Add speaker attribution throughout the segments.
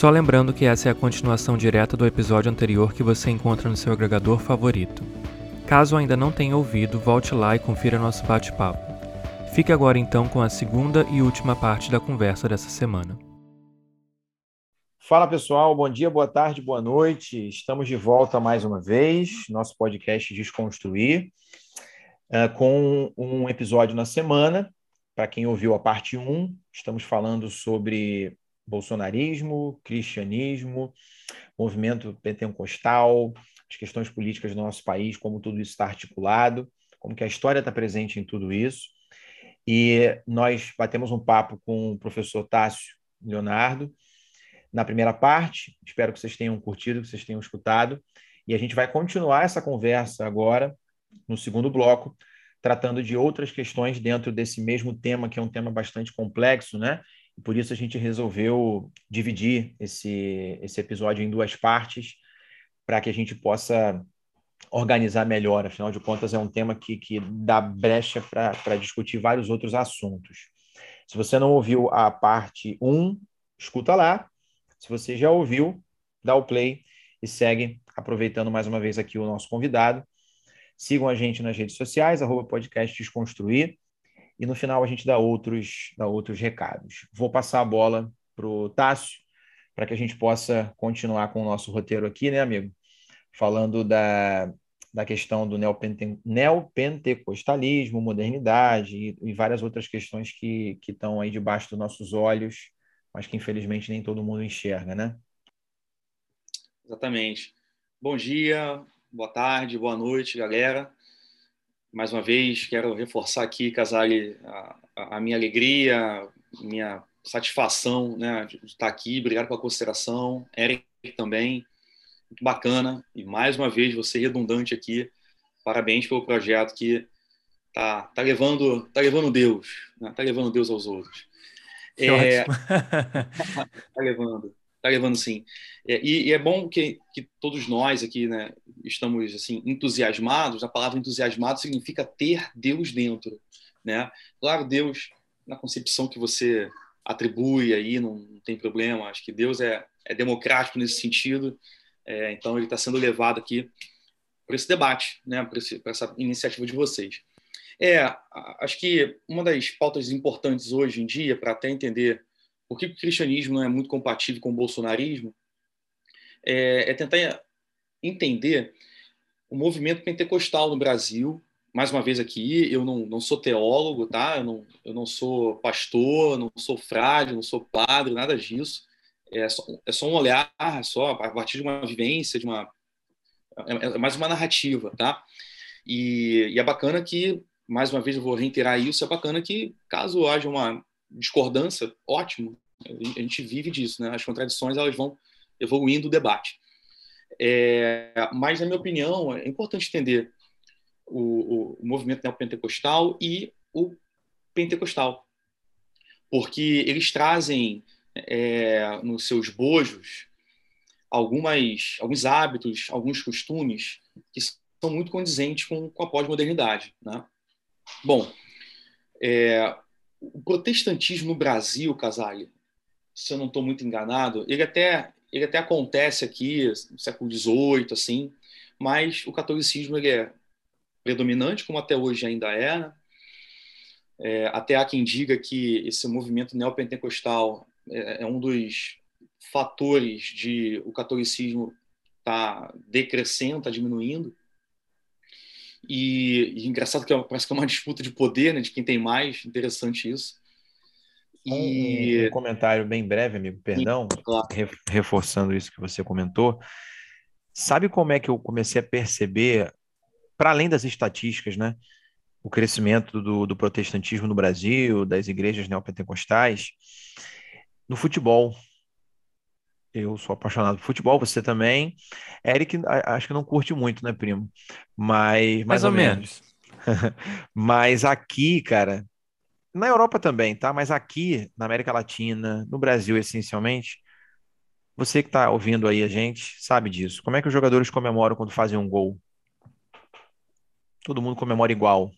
Speaker 1: Só lembrando que essa é a continuação direta do episódio anterior que você encontra no seu agregador favorito. Caso ainda não tenha ouvido, volte lá e confira nosso bate-papo. Fique agora então com a segunda e última parte da conversa dessa semana.
Speaker 2: Fala pessoal, bom dia, boa tarde, boa noite. Estamos de volta mais uma vez, nosso podcast Desconstruir, uh, com um episódio na semana. Para quem ouviu a parte 1, estamos falando sobre bolsonarismo, cristianismo, movimento pentecostal, as questões políticas do nosso país, como tudo isso está articulado, como que a história está presente em tudo isso. E nós batemos um papo com o professor Tássio Leonardo na primeira parte. Espero que vocês tenham curtido, que vocês tenham escutado. E a gente vai continuar essa conversa agora, no segundo bloco, tratando de outras questões dentro desse mesmo tema, que é um tema bastante complexo, né? Por isso a gente resolveu dividir esse, esse episódio em duas partes, para que a gente possa organizar melhor. Afinal de contas, é um tema que, que dá brecha para discutir vários outros assuntos. Se você não ouviu a parte 1, escuta lá. Se você já ouviu, dá o play e segue, aproveitando mais uma vez aqui o nosso convidado. Sigam a gente nas redes sociais, arroba podcast Desconstruir e no final a gente dá outros, dá outros recados. Vou passar a bola para o Tássio, para que a gente possa continuar com o nosso roteiro aqui, né, amigo? Falando da, da questão do neopente, neopentecostalismo, modernidade e, e, várias outras questões que, que estão aí debaixo dos nossos olhos, mas que infelizmente nem todo mundo enxerga, né?
Speaker 3: Exatamente. Bom dia, boa tarde, boa noite, galera mais uma vez, quero reforçar aqui, Casale, a, a minha alegria, minha satisfação né, de estar aqui. Obrigado pela consideração. Eric também, muito bacana. E mais uma vez, você redundante aqui. Parabéns pelo projeto que tá, tá levando tá levando Deus, né? tá levando Deus aos outros.
Speaker 1: É,
Speaker 3: tá levando está levando sim. É, e, e, é bom que, que todos nós aqui né, estamos assim entusiasmados. A palavra entusiasmado significa ter Deus dentro. Né? Claro, Deus, na concepção que você atribui aí, não, não tem problema. Acho que Deus é, é democrático nesse sentido. É, então, ele está sendo levado aqui para esse debate, né, para essa iniciativa de vocês. É, acho que uma das pautas importantes hoje em dia, para até entender por que o cristianismo não é muito compatível com o bolsonarismo, é, é tentar entender o movimento pentecostal no Brasil. Mais uma vez aqui, eu não, não sou teólogo, tá? Eu não, eu não sou pastor, não sou frade, não sou padre, nada disso. É só, é só um olhar, é só a partir de uma vivência, de uma é, é mais uma narrativa, tá? E, e, é bacana que, mais uma vez, eu vou reiterar isso, é bacana que, caso haja uma discordância, ótimo. A gente vive disso, né? As contradições elas vão evoluindo o debate. É, mas, na minha opinião, é importante entender o, o, movimento neopentecostal e o pentecostal, porque eles trazem é, nos seus bojos algumas, alguns hábitos, alguns costumes que são muito condizentes com, com a pós-modernidade. Né? Bom, é, o protestantismo no Brasil, Casale, se eu não estou muito enganado, ele até, ele até acontece aqui no século XVIII, assim, mas o catolicismo ele é predominante, como até hoje ainda é. Né? é até há quem diga que esse movimento neopentecostal é, é um dos fatores de o catolicismo está decrescendo, está diminuindo. E, e, engraçado que é, parece que é uma disputa de poder, né, de quem tem mais, interessante isso.
Speaker 2: E... Um, comentário bem breve, amigo, perdão, claro. reforçando isso que você comentou. Sabe como é que eu comecei a perceber, para além das estatísticas, né, o crescimento do, do protestantismo no Brasil, das igrejas neopentecostais, no futebol. Eu sou apaixonado por futebol, você também. Eric, acho que não curte muito, né, primo? Mas mais,
Speaker 1: mais ou, ou, menos.
Speaker 2: menos. Mas aqui, cara, na Europa também, tá? Mas aqui, na América Latina, no Brasil essencialmente, você que está ouvindo aí a gente sabe disso. Como é que os jogadores comemoram quando fazem um gol? Todo mundo comemora igual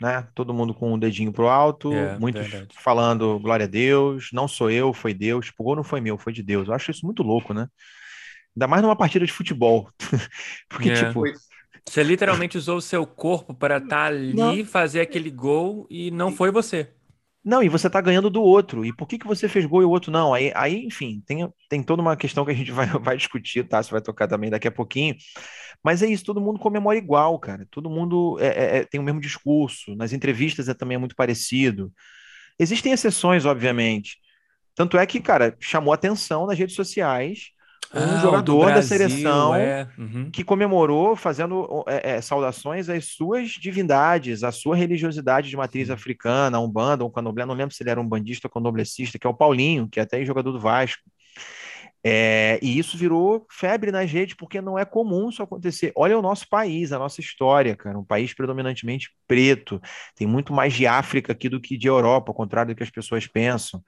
Speaker 2: né? Todo mundo com o um dedinho pro alto, é, muitos verdade. falando glória a Deus, não sou eu, foi Deus. Tipo, o gol não foi meu, foi de Deus. Eu acho isso muito louco, né? Ainda mais numa partida de futebol. Porque, é. tipo.
Speaker 1: Você literalmente usou o seu corpo para estar tá ali, não. fazer aquele gol e não foi você.
Speaker 2: Não, e você tá ganhando do outro. E por que, que você fez gol e o outro não? Aí, aí enfim, tem, tem toda uma questão que a gente vai, vai discutir, tá? Você vai tocar também daqui a pouquinho. Mas é isso, todo mundo comemora igual, cara. Todo mundo é, é, é, tem o mesmo discurso. Nas entrevistas é também é muito parecido. Existem exceções, obviamente. Tanto é que, cara, chamou atenção nas redes sociais um ah, jogador Brasil, da seleção é. uhum. que comemorou fazendo é, é, saudações às suas divindades, à sua religiosidade de matriz africana, um banda, um candomblé, não lembro se ele era um bandista ou candomblessista, que é o Paulinho, que é até jogador do Vasco. É, e isso virou febre nas redes, porque não é comum isso acontecer. Olha o nosso país, a nossa história, cara, um país predominantemente preto, tem muito mais de África aqui do que de Europa, ao contrário do que as pessoas pensam.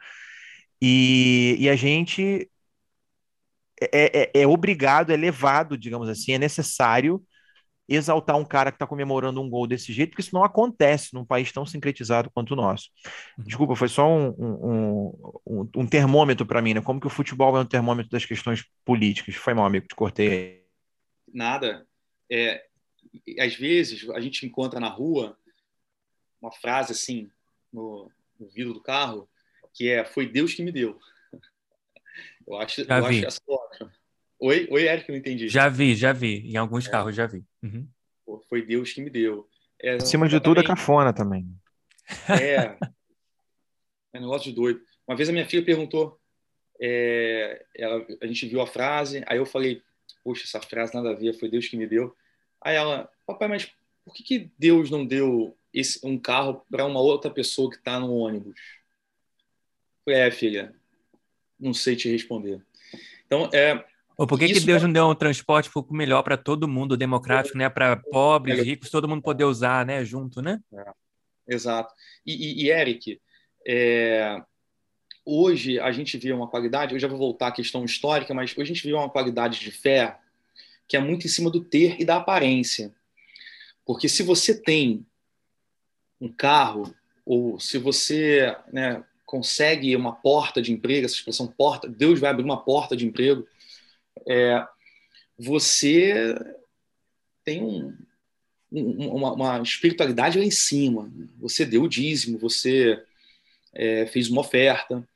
Speaker 2: E, e a gente é, é, é obrigado, é levado, digamos assim, é necessário exaltar um cara que está comemorando um gol desse jeito, porque isso não acontece num país tão sincretizado quanto o nosso. Uhum. Desculpa, foi só um, um, um, um termômetro para mim, né? Como que o futebol é um termômetro das questões políticas. Foi mal, amigo, te cortei
Speaker 3: Nada. É, às vezes a gente encontra na rua uma frase assim, no, no vidro do carro, que é foi Deus que me deu. Eu acho, já eu vi. acho essa ótima. Oi, oi, Eric, não entendi.
Speaker 1: Já vi, já vi. Em alguns é. carros já vi. Uhum.
Speaker 3: Pô, foi Deus que me deu.
Speaker 2: É, Acima de tudo é cafona também.
Speaker 3: É. É um negócio de doido. Uma vez a minha filha perguntou, é, ela, a gente viu a frase, aí eu falei, poxa, essa frase nada a ver, foi Deus que me deu. Aí ela, papai, mas por que, que Deus não deu esse, um carro para uma outra pessoa que está no ônibus? Eu falei, é, filha, não sei te responder. Então, é.
Speaker 1: Ou por que, que Deus é não deu um transporte um pouco melhor para todo mundo, democrático, né? Para pobres, é. ricos, todo mundo poder usar, né? Junto, né?
Speaker 3: É. Exato. E, e, e Eric, é, hoje a gente vê uma qualidade, eu já vou voltar à questão histórica, mas hoje a gente vê uma qualidade de fé que é muito em cima do ter e da aparência. Porque se você tem um carro, ou se você né, consegue uma porta de emprego, essa expressão porta, Deus vai abrir uma porta de emprego, é, você tem um, um, uma, uma, espiritualidade lá em cima. Você deu o dízimo, você é, fez uma oferta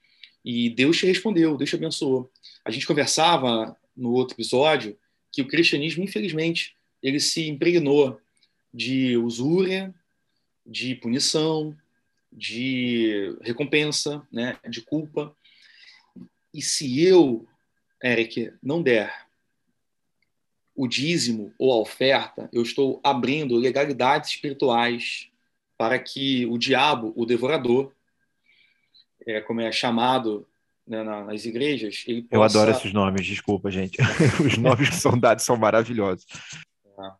Speaker 3: e Deus te respondeu, Deus te abençoou. A gente conversava no outro episódio que o cristianismo, infelizmente, ele se impregnou de usúria, de punição, de recompensa, né, de culpa. E se eu, Eric, não der o dízimo ou a oferta, eu estou abrindo legalidades espirituais para que o diabo, o devorador, é, como é chamado né, nas igrejas, ele possa...
Speaker 2: Eu adoro esses nomes, desculpa, gente. Os nomes que são dados são maravilhosos.
Speaker 3: É.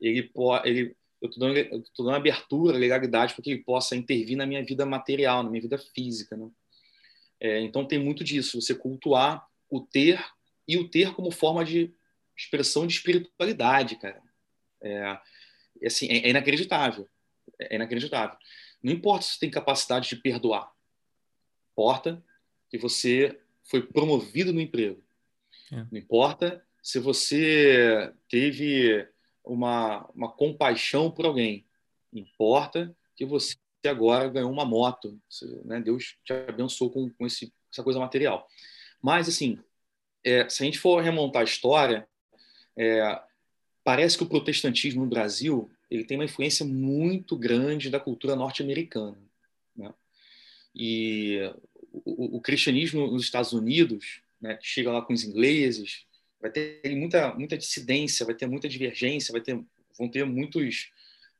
Speaker 3: Ele, pode, ele eu estou dando, dando abertura, legalidade para que ele possa intervir na minha vida material, na minha vida física. Né? É, então tem muito disso, você cultuar o ter e o ter como forma de expressão de espiritualidade, cara. É, assim, é, é inacreditável. É inacreditável. Não importa se você tem capacidade de perdoar. Importa que você foi promovido no emprego. É. Não importa se você teve uma, uma compaixão por alguém. Importa que você agora ganhou uma moto, né? Deus te abençoou com, com esse, essa coisa material. Mas, assim, é, se a gente for remontar a história, é, parece que o protestantismo no Brasil ele tem uma influência muito grande da cultura norte-americana. Né? E o, o, cristianismo nos Estados Unidos, né, chega lá com os ingleses, vai ter muita, muita dissidência, vai ter muita divergência, vai ter, vão ter muitos,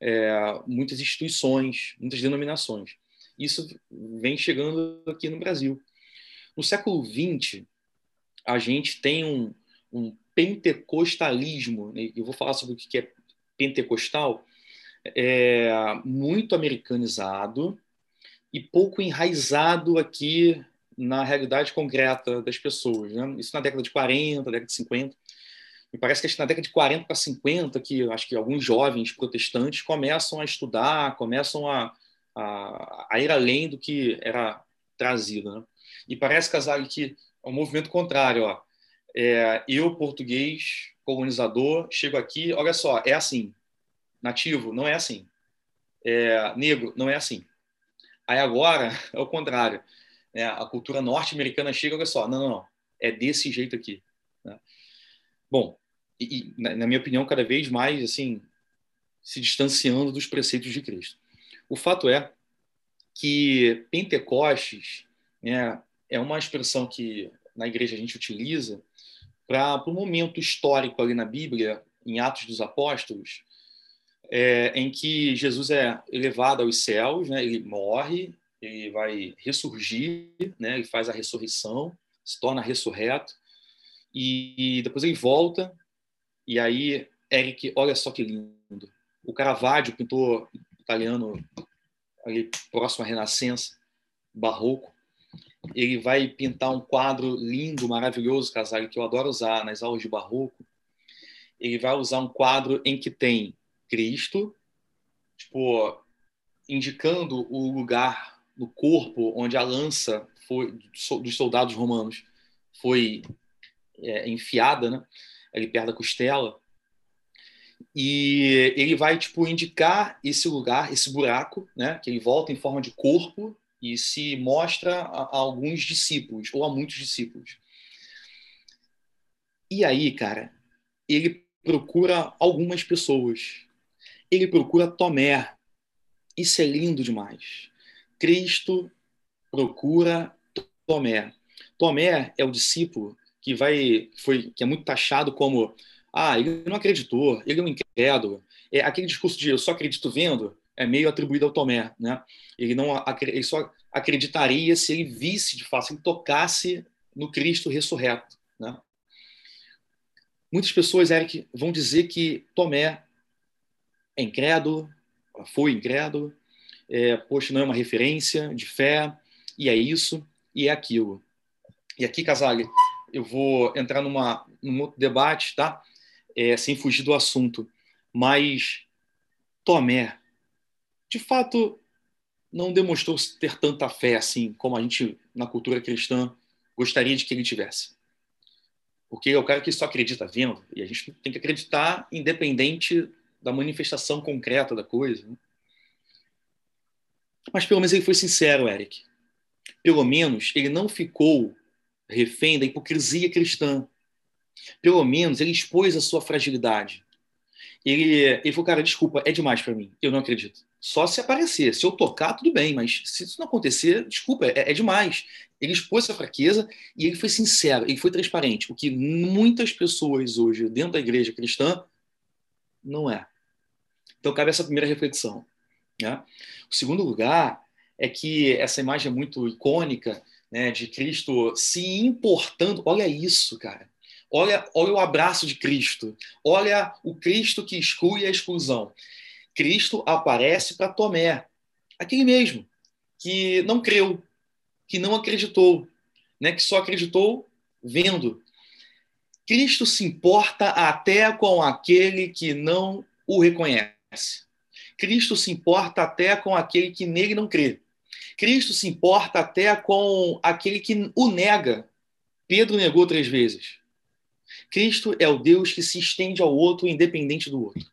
Speaker 3: é, muitas instituições, muitas denominações. Isso vem chegando aqui no Brasil. No século XX, a gente tem um, um pentecostalismo, né? eu vou falar sobre o que é pentecostal, é, muito americanizado e pouco enraizado aqui na realidade concreta das pessoas. Né? Isso na década de 40, década de 50. Me parece que na década de 40 para 50 que acho que alguns jovens protestantes começam a estudar, começam a, a, a ir além do que era trazido. Né? E parece, Casale, que é um movimento contrário. Ó. É, eu, português, colonizador, chego aqui, olha só, é assim. Nativo, não é assim. É, negro, não é assim. Aí agora é o contrário. É, a cultura norte-americana chega, olha só, não, não, não, é desse jeito aqui. Né? Bom, e, e, na minha opinião, cada vez mais assim se distanciando dos preceitos de Cristo. O fato é que Pentecostes né, é uma expressão que na igreja a gente utiliza para o momento histórico ali na Bíblia, em Atos dos Apóstolos, é, em que Jesus é elevado aos céus, né, ele morre, ele vai ressurgir, né, ele faz a ressurreição, se torna ressurreto, e, depois ele volta, e aí, Eric, olha só que lindo. O Caravaggio, pintor italiano ali próximo à Renascença, barroco, ele vai pintar um quadro lindo, maravilhoso, Casale, que eu adoro usar nas aulas de barroco. Ele vai usar um quadro em que tem Cristo, tipo, indicando o lugar no corpo onde a lança foi, dos soldados romanos foi é, enfiada, né? ali perto da costela. E ele vai tipo indicar esse lugar, esse buraco, né, que ele volta em forma de corpo e se mostra a, a alguns discípulos ou a muitos discípulos. E aí, cara, ele procura algumas pessoas. Ele procura Tomé. Isso é lindo demais. Cristo procura Tomé. Tomé é o discípulo que vai foi que é muito taxado como ah, ele não acreditou, ele é um incrédulo. É aquele discurso de eu só acredito vendo é meio atribuído ao Tomé, né? Ele não ele só acreditaria se ele visse de fato, se ele tocasse no Cristo ressurreto, né? Muitas pessoas, Eric, vão dizer que Tomé é incrédulo, foi incrédulo, é, poxa, não é uma referência de fé, e é isso, e é aquilo. E aqui, Casale, eu vou entrar numa, num outro debate, tá? É, sem fugir do assunto. Mas Tomé, de fato, não demonstrou ter tanta fé assim como a gente, na cultura cristã, gostaria de que ele tivesse. Porque é o cara que só acredita vendo, e a gente tem que acreditar independente da manifestação concreta da coisa. Né? Mas pelo menos ele foi sincero, Eric. Pelo menos ele não ficou refém da hipocrisia cristã. Pelo menos ele expôs a sua fragilidade. Ele, ele falou, cara, desculpa, é demais para mim, eu não acredito. Só se aparecer, se eu tocar, tudo bem, mas se isso não acontecer, desculpa, é, é demais. Ele expôs essa fraqueza e ele foi sincero, ele foi transparente, o que muitas pessoas hoje dentro da igreja cristã não é. Então cabe essa primeira reflexão. Né? O segundo lugar é que essa imagem é muito icônica né, de Cristo se importando. Olha isso, cara. Olha, olha o abraço de Cristo. Olha o Cristo que exclui a exclusão. Cristo aparece para Tomé, aquele mesmo que não creu, que não acreditou, né, que só acreditou vendo. Cristo se importa até com aquele que não o reconhece. Cristo se importa até com aquele que nele não crê. Cristo se importa até com aquele que o nega. Pedro negou três vezes. Cristo é o Deus que se estende ao outro independente do outro.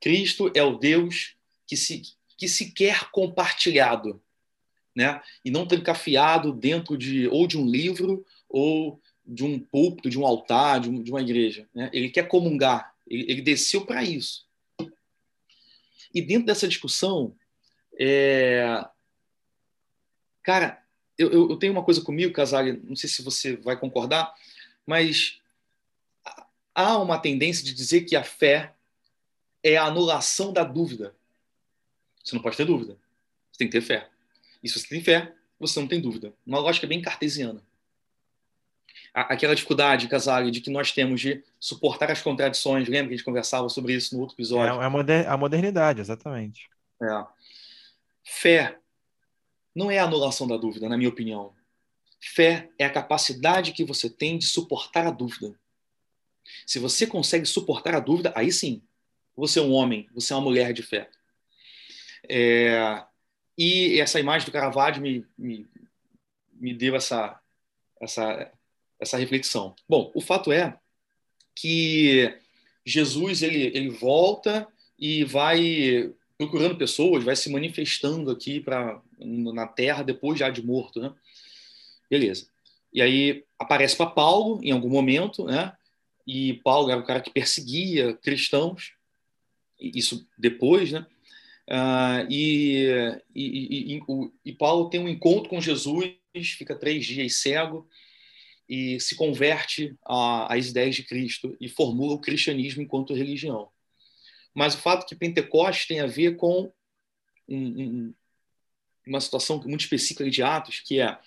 Speaker 3: Cristo é o Deus que se, que se quer compartilhado, né? E não trancafiado dentro de ou de um livro ou de um púlpito, de um altar, de, um, uma igreja. Né? Ele quer comungar. Ele, ele desceu para isso. E dentro dessa discussão, é... cara, eu, eu, tenho uma coisa comigo, Casale, não sei se você vai concordar, mas há uma tendência de dizer que a fé é a anulação da dúvida. Você não pode ter dúvida. Você tem que ter fé. E se você tem fé, você não tem dúvida. Uma lógica bem cartesiana. Aquela dificuldade, Casale, de que nós temos de suportar as contradições. Lembra que a gente conversava sobre isso no outro episódio?
Speaker 2: É a, moder a modernidade, exatamente.
Speaker 3: É. Fé não é a anulação da dúvida, na minha opinião. Fé é a capacidade que você tem de suportar a dúvida. Se você consegue suportar a dúvida, aí sim, você é um homem, você é uma mulher de fé. É, e essa imagem do Caravaggio me, me, me deu essa, essa, essa reflexão. Bom, o fato é que Jesus ele, ele volta e vai procurando pessoas, vai se manifestando aqui para na Terra depois já de morto, né? Beleza. E aí aparece para Paulo em algum momento, né? E Paulo era o cara que perseguia cristãos, isso depois, né? Uh, e, e, e, e, Paulo tem um encontro com Jesus, fica três dias cego e se converte às ideias de Cristo e formula o cristianismo enquanto religião. Mas o fato que Pentecostes tem a ver com um, um, uma situação muito específica de Atos, que é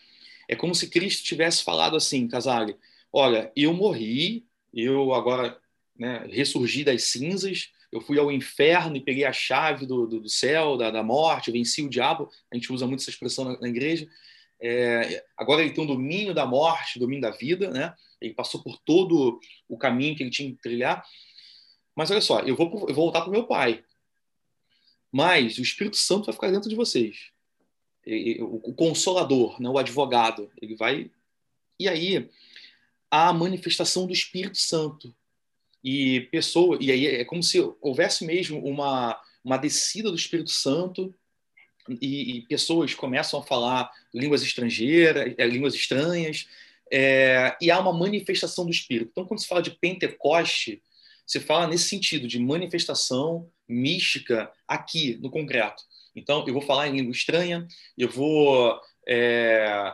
Speaker 3: é como se Cristo tivesse falado assim, Casale, olha, eu morri, eu agora né, ressurgi das cinzas, eu fui ao inferno e peguei a chave do, do, do céu, da, da, morte, venci o diabo, a gente usa muito essa expressão na, na igreja, é, agora ele tem o domínio da morte, o domínio da vida, né? ele passou por todo o caminho que ele tinha que trilhar, mas olha só, eu vou, eu vou voltar para o meu pai. Mas o Espírito Santo vai ficar dentro de vocês. O consolador, né? o advogado. Ele vai. E aí, a manifestação do Espírito Santo. E pessoa, e aí é como se houvesse mesmo uma, uma descida do Espírito Santo e, e pessoas começam a falar línguas estrangeiras, é, línguas estranhas, é, e há uma manifestação do Espírito. Então, quando se fala de Pentecoste, se fala nesse sentido de manifestação mística aqui, no concreto. Então, eu vou falar em língua estranha, eu vou. É,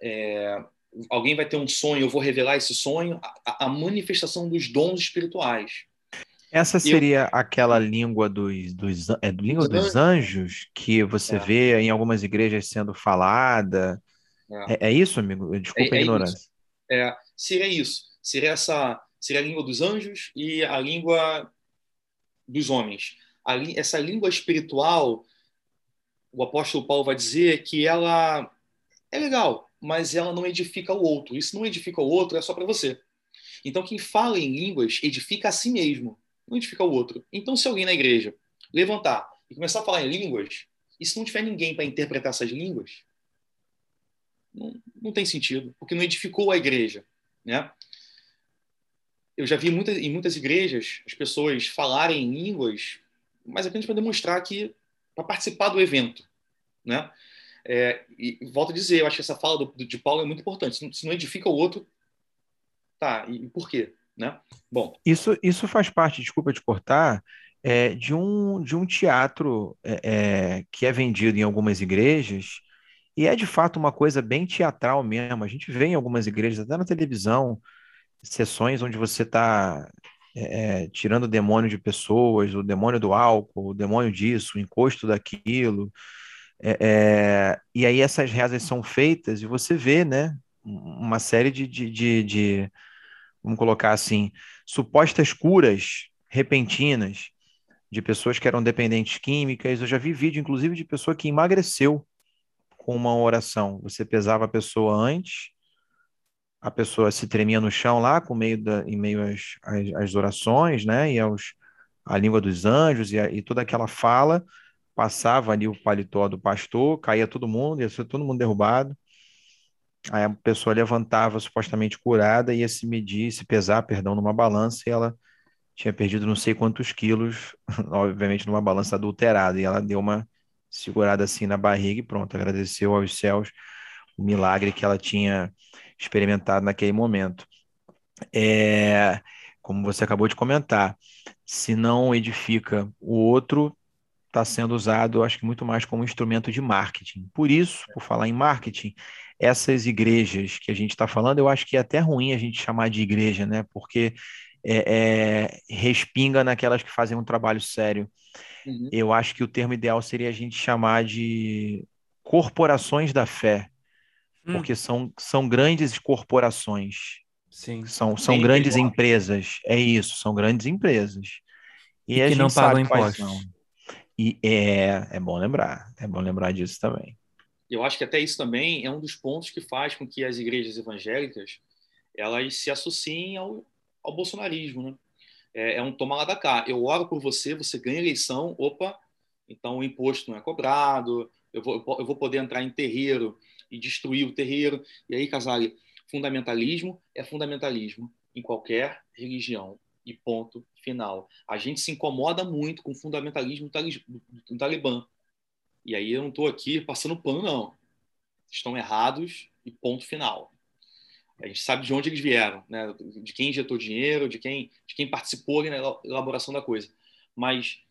Speaker 3: é, alguém vai ter um sonho, eu vou revelar esse sonho, a, a manifestação dos dons espirituais.
Speaker 2: Essa seria eu, aquela língua dos, dos, é, língua dos anjos que você é. vê em algumas igrejas sendo falada. É, é, é isso, amigo? Desculpa a é, ignorância.
Speaker 3: Isso. É, seria isso. Seria essa seria a língua dos anjos e a língua dos homens. A, essa língua espiritual, o apóstolo Paulo vai dizer que ela é legal, mas ela não edifica o outro. Isso não edifica o outro, é só para você. Então, quem fala em línguas edifica a si mesmo, não edifica o outro. Então, se alguém na igreja levantar e começar a falar em línguas, e se não tiver ninguém para interpretar essas línguas, não, não tem sentido, porque não edificou a igreja. Né? eu já vi em muitas igrejas as pessoas falarem em línguas, mas apenas para demonstrar que para participar do evento, né? É, e volto a dizer, eu acho que essa fala do, de Paulo é muito importante. Se não, se não edifica o outro, tá? E, e, por quê, né?
Speaker 2: Bom, isso isso faz parte, desculpa te cortar, é, de um de um teatro é, é que é vendido em algumas igrejas. E é de fato uma coisa bem teatral mesmo. A gente vê em algumas igrejas, até na televisão, sessões onde você está é, é, tirando o demônio de pessoas, o demônio do álcool, o demônio disso, o encosto daquilo. É, é, e aí essas rezas são feitas e você vê, né, uma série de, de, de, de vamos colocar assim, supostas curas repentinas de pessoas que eram dependentes químicas. Eu já vi vídeo, inclusive, de pessoa que emagreceu com uma oração. Você pesava a pessoa antes a pessoa se tremia no chão lá, com meio da, em meio às, às, às orações, né? E aos, a língua dos anjos e, a, e toda aquela fala, passava ali o paletó do pastor, caía todo mundo, ia ser todo mundo derrubado. Aí a pessoa levantava supostamente curada, ia se medir, se pesar, perdão, numa balança, e ela tinha perdido não sei quantos quilos, obviamente numa balança adulterada, e ela deu uma segurada assim na barriga e pronto, agradeceu aos céus o milagre que ela tinha experimentado naquele momento. É, como você acabou de comentar, se não edifica o outro, está sendo usado, acho que muito mais como instrumento de marketing. Por isso, por falar em marketing, essas igrejas que a gente está falando, eu acho que é até ruim a gente chamar de igreja, né? Porque é, é, respinga naquelas que fazem um trabalho sério. Uhum. Eu acho que o termo ideal seria a gente chamar de corporações da fé, hum. porque são, são grandes corporações. Sim. São, são grandes empresas. É isso, são grandes empresas.
Speaker 1: E, e que não pagam impostos.
Speaker 2: E é, é bom lembrar, é bom lembrar disso também.
Speaker 3: Eu acho que até isso também é um dos pontos que faz com que as igrejas evangélicas elas se associem ao, ao bolsonarismo, né? É, é um toma lá da cá. Eu oro por você, você ganha eleição, opa, então o imposto não é cobrado, eu vou, eu vou poder entrar em terreiro e destruir o terreiro. E aí, Casale, fundamentalismo é fundamentalismo em qualquer religião. E ponto final. A gente se incomoda muito com o fundamentalismo do Talibã. E aí eu não estou aqui passando pano, não. Estão errados e ponto final. A gente sabe de onde eles vieram, né? de quem injetou dinheiro, de quem, de quem participou na elaboração da coisa. Mas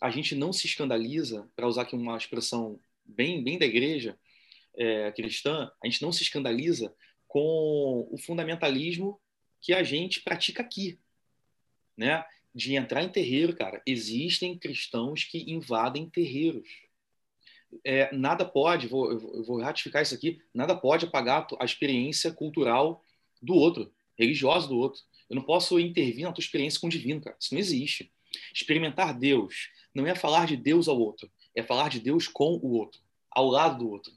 Speaker 3: a gente não se escandaliza, para usar aqui uma expressão bem, bem da igreja é, cristã, a gente não se escandaliza com o fundamentalismo que a gente pratica aqui, né? De entrar em terreiro, cara. Existem cristãos que invadem terreiros. É, nada pode, vou, eu vou ratificar isso aqui, nada pode apagar a experiência cultural do outro, religiosa do outro. Eu não posso intervir na tua experiência com o divino, cara. Isso não existe. Experimentar Deus não é falar de Deus ao outro, é falar de Deus com o outro, ao lado do outro.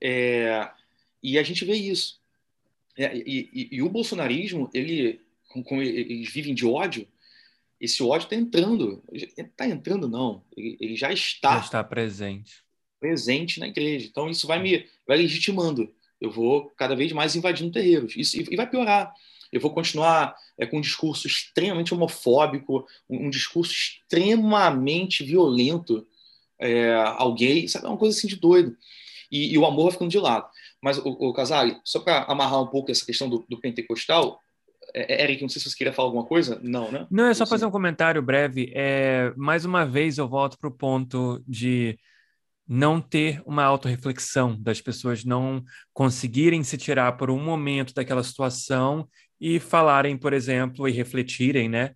Speaker 3: É, e a gente vê isso. É, e, e, e, o bolsonarismo, ele, como eles vivem de ódio, esse ódio está entrando. Está entrando, não. Ele, ele, já está.
Speaker 1: Já está presente.
Speaker 3: Presente na igreja. Então, isso vai me vai legitimando. Eu vou cada vez mais invadindo terreiros. Isso, e, vai piorar. Eu vou continuar é, com um discurso extremamente homofóbico, um, um discurso extremamente violento é, ao gay, sabe? É uma coisa assim de doido. E, e o amor vai ficando de lado. Mas, o, o Casale, só para amarrar um pouco essa questão do, do pentecostal, é, é, Eric, não sei se você queria falar alguma coisa. Não, né?
Speaker 1: Não, é só fazer um comentário breve. É, mais uma vez eu volto para o ponto de não ter uma autorreflexão, das pessoas não conseguirem se tirar por um momento daquela situação e falarem, por exemplo, e refletirem, né?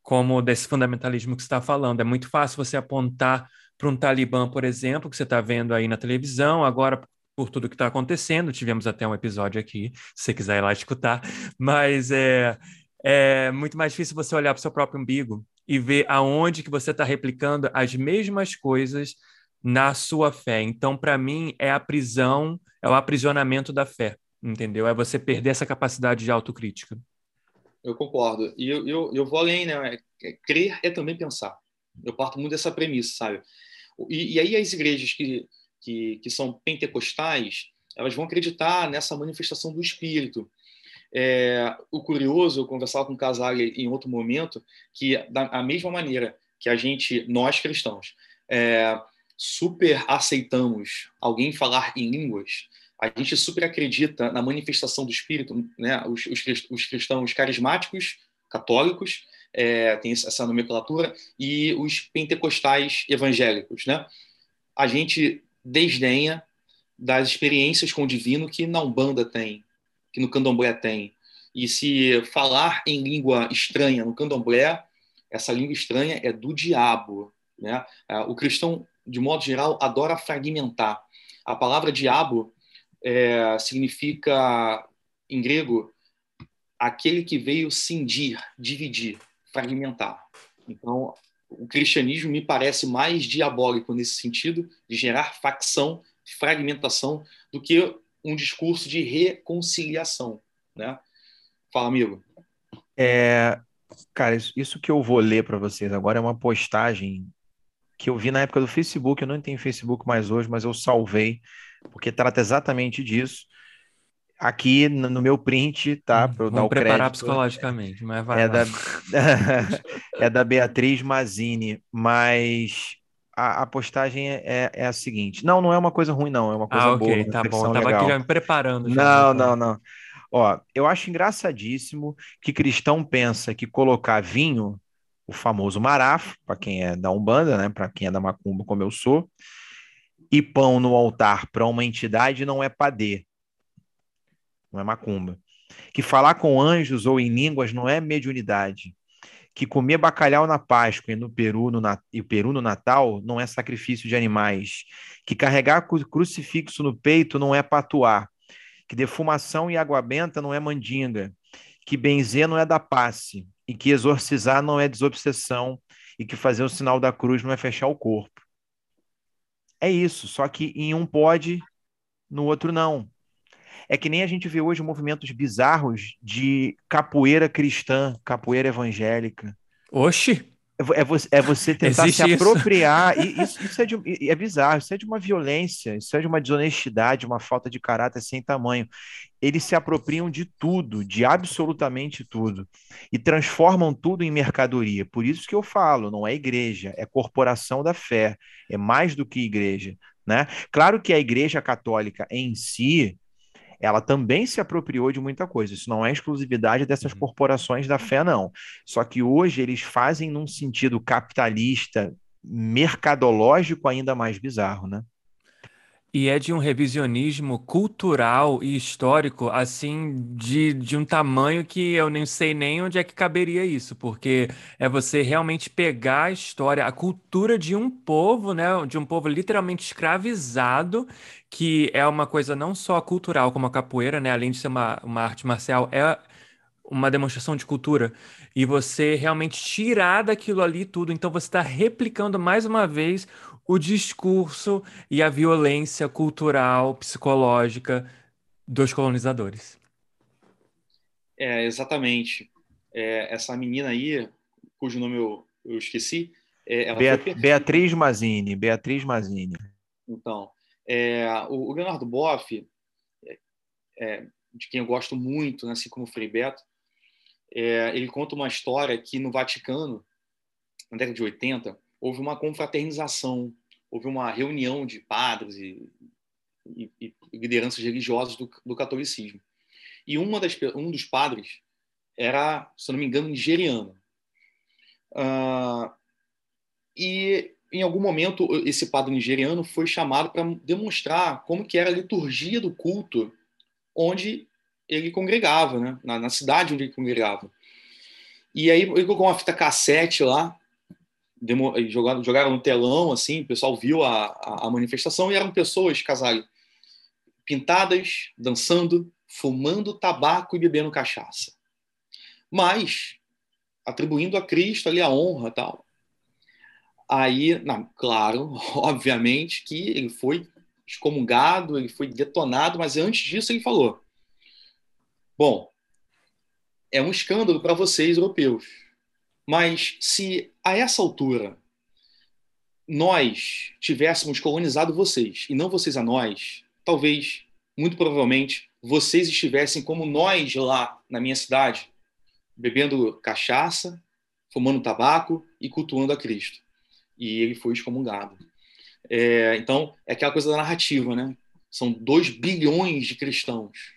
Speaker 1: Como desse fundamentalismo que você está falando. É muito fácil você apontar para um Talibã, por exemplo, que você está vendo aí na televisão, agora por tudo que está acontecendo. Tivemos até um episódio aqui, se você quiser ir lá escutar, mas é, é muito mais difícil você olhar para o seu próprio umbigo e ver aonde que você está replicando as mesmas coisas na sua fé. Então, para mim, é a prisão, é o aprisionamento da fé, entendeu? É você perder essa capacidade de autocrítica.
Speaker 3: Eu concordo. E eu, eu, eu vou além, né? É, crer é também pensar. Eu parto muito dessa premissa, sabe? E, e aí as igrejas que que, que são pentecostais, elas vão acreditar nessa manifestação do Espírito. É, o curioso, eu conversava com o Casale em outro momento, que da mesma maneira que a gente, nós cristãos, é, super aceitamos alguém falar em línguas, a gente super acredita na manifestação do Espírito, né? os, os, os cristãos carismáticos, católicos, é, tem essa nomenclatura, e os pentecostais evangélicos. Né? A gente desdenha das experiências com o divino que na Umbanda tem, que no Candomblé tem. E se falar em língua estranha no Candomblé, essa língua estranha é do diabo. Né? Ah, o cristão, de modo geral, adora fragmentar. A palavra diabo é, significa, em grego, aquele que veio cindir, dividir, fragmentar. Então, o cristianismo me parece mais diabólico nesse sentido, de gerar facção, fragmentação, do que um discurso de reconciliação. Né? Fala, amigo.
Speaker 2: É, cara, isso que eu vou ler para vocês agora é uma postagem que eu vi na época do Facebook. Eu não tenho Facebook mais hoje, mas eu salvei, porque trata exatamente disso aqui no meu print, tá?
Speaker 1: Para eu dar o preparar crédito. psicologicamente, mas vai
Speaker 2: é da, é da Beatriz Mazini, mas a, a postagem é, é, é, a seguinte. Não, não é uma coisa ruim, não. É uma coisa ah,
Speaker 1: boa. ok, tá bom. Tava legal. aqui já me preparando. Já,
Speaker 2: não, não, não. Ó, eu acho engraçadíssimo que cristão pensa que colocar vinho, o famoso marafo, para quem é da Umbanda, né, para quem é da Macumba, como eu sou, e pão no altar para uma entidade não é padê, não é macumba. Que falar com anjos ou em línguas não é mediunidade. Que comer bacalhau na Páscoa e no Peru no, e o Peru no Natal não é sacrifício de animais. Que carregar crucifixo no peito não é patuar. Que defumação e água benta não é mandinga. Que benzer não é da passe. E que exorcizar não é desobsessão. E que fazer o sinal da cruz não é fechar o corpo. É isso, só que em um pode, no outro não. É que nem a gente vê hoje movimentos bizarros de capoeira cristã, capoeira evangélica.
Speaker 1: Oxi!
Speaker 2: É, você, é você tentar Existe se apropriar. Isso, isso, isso é, de, é bizarro, isso é de uma violência, isso é de uma desonestidade, uma falta de caráter sem tamanho. Eles se apropriam de tudo, de absolutamente tudo, e transformam tudo em mercadoria. Por isso que eu falo, não é igreja, é corporação da fé, é mais do que igreja. Né? Claro que a igreja católica em si, ela também se apropriou de muita coisa. Isso não é exclusividade dessas uhum. corporações da fé, não. Só que hoje eles fazem num sentido capitalista, mercadológico ainda mais bizarro, né?
Speaker 1: E é de um revisionismo cultural e histórico, assim, de, de um tamanho que eu nem sei nem onde é que caberia isso, porque é você realmente pegar a história, a cultura de um povo, né, de um povo literalmente escravizado, que é uma coisa não só cultural como a capoeira, né, além de ser uma, uma arte marcial, é uma demonstração de cultura e você realmente tirar daquilo ali tudo. Então você está replicando mais uma vez o discurso e a violência cultural, psicológica dos colonizadores.
Speaker 3: É, exatamente. É, essa menina aí, cujo nome eu, eu esqueci. É,
Speaker 2: Beat Beatriz Mazini. Beatriz Mazini.
Speaker 3: Então, é, o, o, Leonardo Boff, é, é, de quem eu gosto muito, né, assim como o Frei Beto, é, ele conta uma história que no Vaticano, na década de 80, houve uma confraternização, houve uma reunião de padres e, e, e lideranças religiosas do, do, catolicismo. E uma das, um dos padres era, se não me engano, nigeriano. Uh, e em algum momento esse padre nigeriano foi chamado para demonstrar como que era a liturgia do culto onde ele congregava, né? na, na cidade onde ele congregava. E aí ele colocou uma fita cassete lá jogaram, jogaram no telão, assim, o pessoal viu a, a, a manifestação e eram pessoas, casal, pintadas, dançando, fumando tabaco e bebendo cachaça. Mas atribuindo a Cristo ali a honra tal. Aí, não, claro, obviamente que ele foi excomungado, ele foi detonado, mas antes disso ele falou: Bom, é um escândalo para vocês europeus mas se a essa altura nós tivéssemos colonizado vocês e não vocês a nós, talvez, muito provavelmente, vocês estivessem como nós lá na minha cidade, bebendo cachaça, fumando tabaco e cultuando a Cristo. E ele foi excomungado. É, então, é aquela coisa da narrativa, né? São 2 bilhões de cristãos.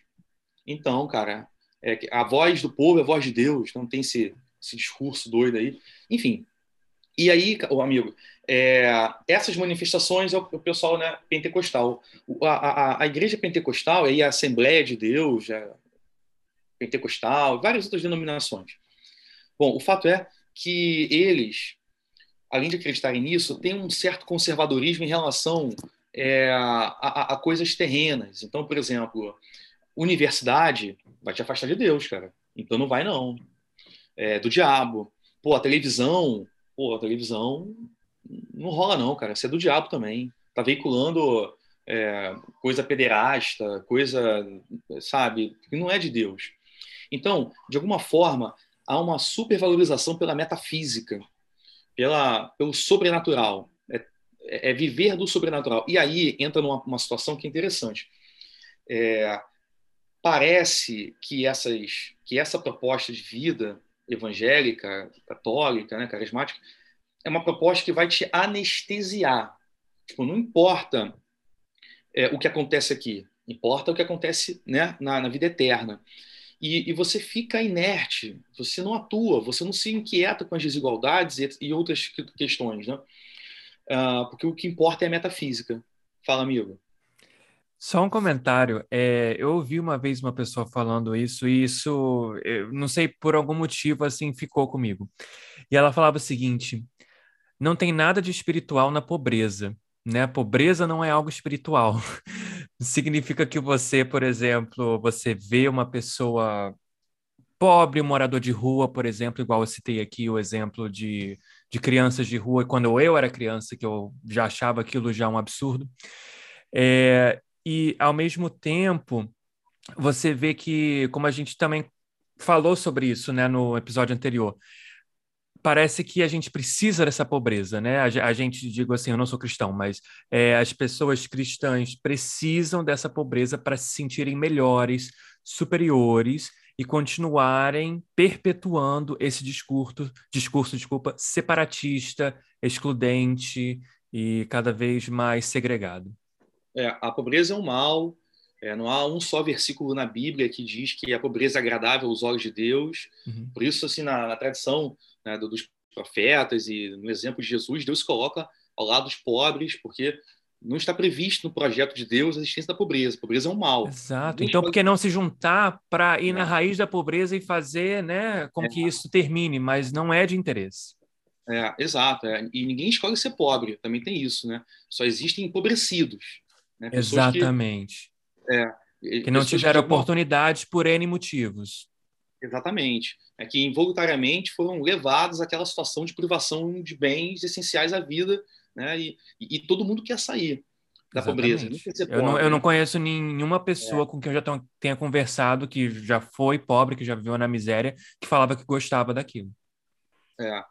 Speaker 3: Então, cara, é, a voz do povo é a voz de Deus, não tem esse, esse discurso doido aí. Enfim. E aí, o amigo, é, essas manifestações é o, o pessoal né, pentecostal. A, a, a, igreja pentecostal, a Assembleia de Deus, a pentecostal, várias outras denominações. Bom, o fato é que eles, além de acreditarem nisso, têm um certo conservadorismo em relação é, a, a, coisas terrenas. Então, por exemplo, universidade vai te afastar de Deus, cara. Então não vai não é, do diabo. Pô, a televisão, pô, a televisão não rola não, cara. Isso é do diabo também. Tá veiculando é, coisa pederasta, coisa, sabe, que não é de Deus. Então, de alguma forma, há uma supervalorização pela metafísica, pela, pelo sobrenatural. É, é viver do sobrenatural. E aí entra numa situação que é interessante. É, parece que, essas, que essa proposta de vida evangélica, católica, né, carismática, é uma proposta que vai te anestesiar. Tipo, não importa é, o que acontece aqui. Importa o que acontece né, na, na vida eterna. E, e, você fica inerte, você não atua, você não se inquieta com as desigualdades e, e outras questões, né? Uh, porque o que importa é a metafísica. Fala, amigo.
Speaker 1: Só um comentário. É, eu ouvi uma vez uma pessoa falando isso e isso, não sei por algum motivo, assim, ficou comigo. E ela falava o seguinte: não tem nada de espiritual na pobreza, né? A pobreza não é algo espiritual. Significa que você, por exemplo, você vê uma pessoa pobre, morador de rua, por exemplo, igual eu citei aqui o exemplo de, de crianças de rua, quando eu era criança, que eu já achava aquilo já um absurdo. É, e, ao mesmo tempo, você vê que, como a gente também falou sobre isso né, no episódio anterior, parece que a gente precisa dessa pobreza, né? A, gente, digo assim, eu não sou cristão, mas é, as pessoas cristãs precisam dessa pobreza para se sentirem melhores, superiores e continuarem perpetuando esse discurso, discurso, desculpa, separatista, excludente e cada vez mais segregado.
Speaker 3: É, a pobreza é um mal. É, não há um só versículo na Bíblia que diz que a pobreza é agradável aos olhos de Deus. Uhum. Por isso, assim, na, na tradição né, dos profetas e no exemplo de Jesus, Deus coloca ao lado dos pobres, porque não está previsto no projeto de Deus a existência da pobreza. A pobreza é um mal.
Speaker 1: Exato. Então, por que não se juntar para ir é. na raiz da pobreza e fazer né, com é. que isso termine? Mas não é de interesse.
Speaker 3: É, exato. É. E ninguém escolhe ser pobre, também tem isso. Né? Só existem empobrecidos.
Speaker 1: Né? Exatamente. Que, é, que não tiveram que oportunidades por N motivos.
Speaker 3: Exatamente. É que involuntariamente foram levados àquela situação de privação de bens essenciais à vida, né? E, e, e todo mundo quer sair da Exatamente.
Speaker 1: pobreza. eu, não, eu não conheço nenhuma pessoa é. com quem eu já tenha conversado que já foi pobre, que já viveu na miséria, que falava que gostava daquilo.
Speaker 2: É.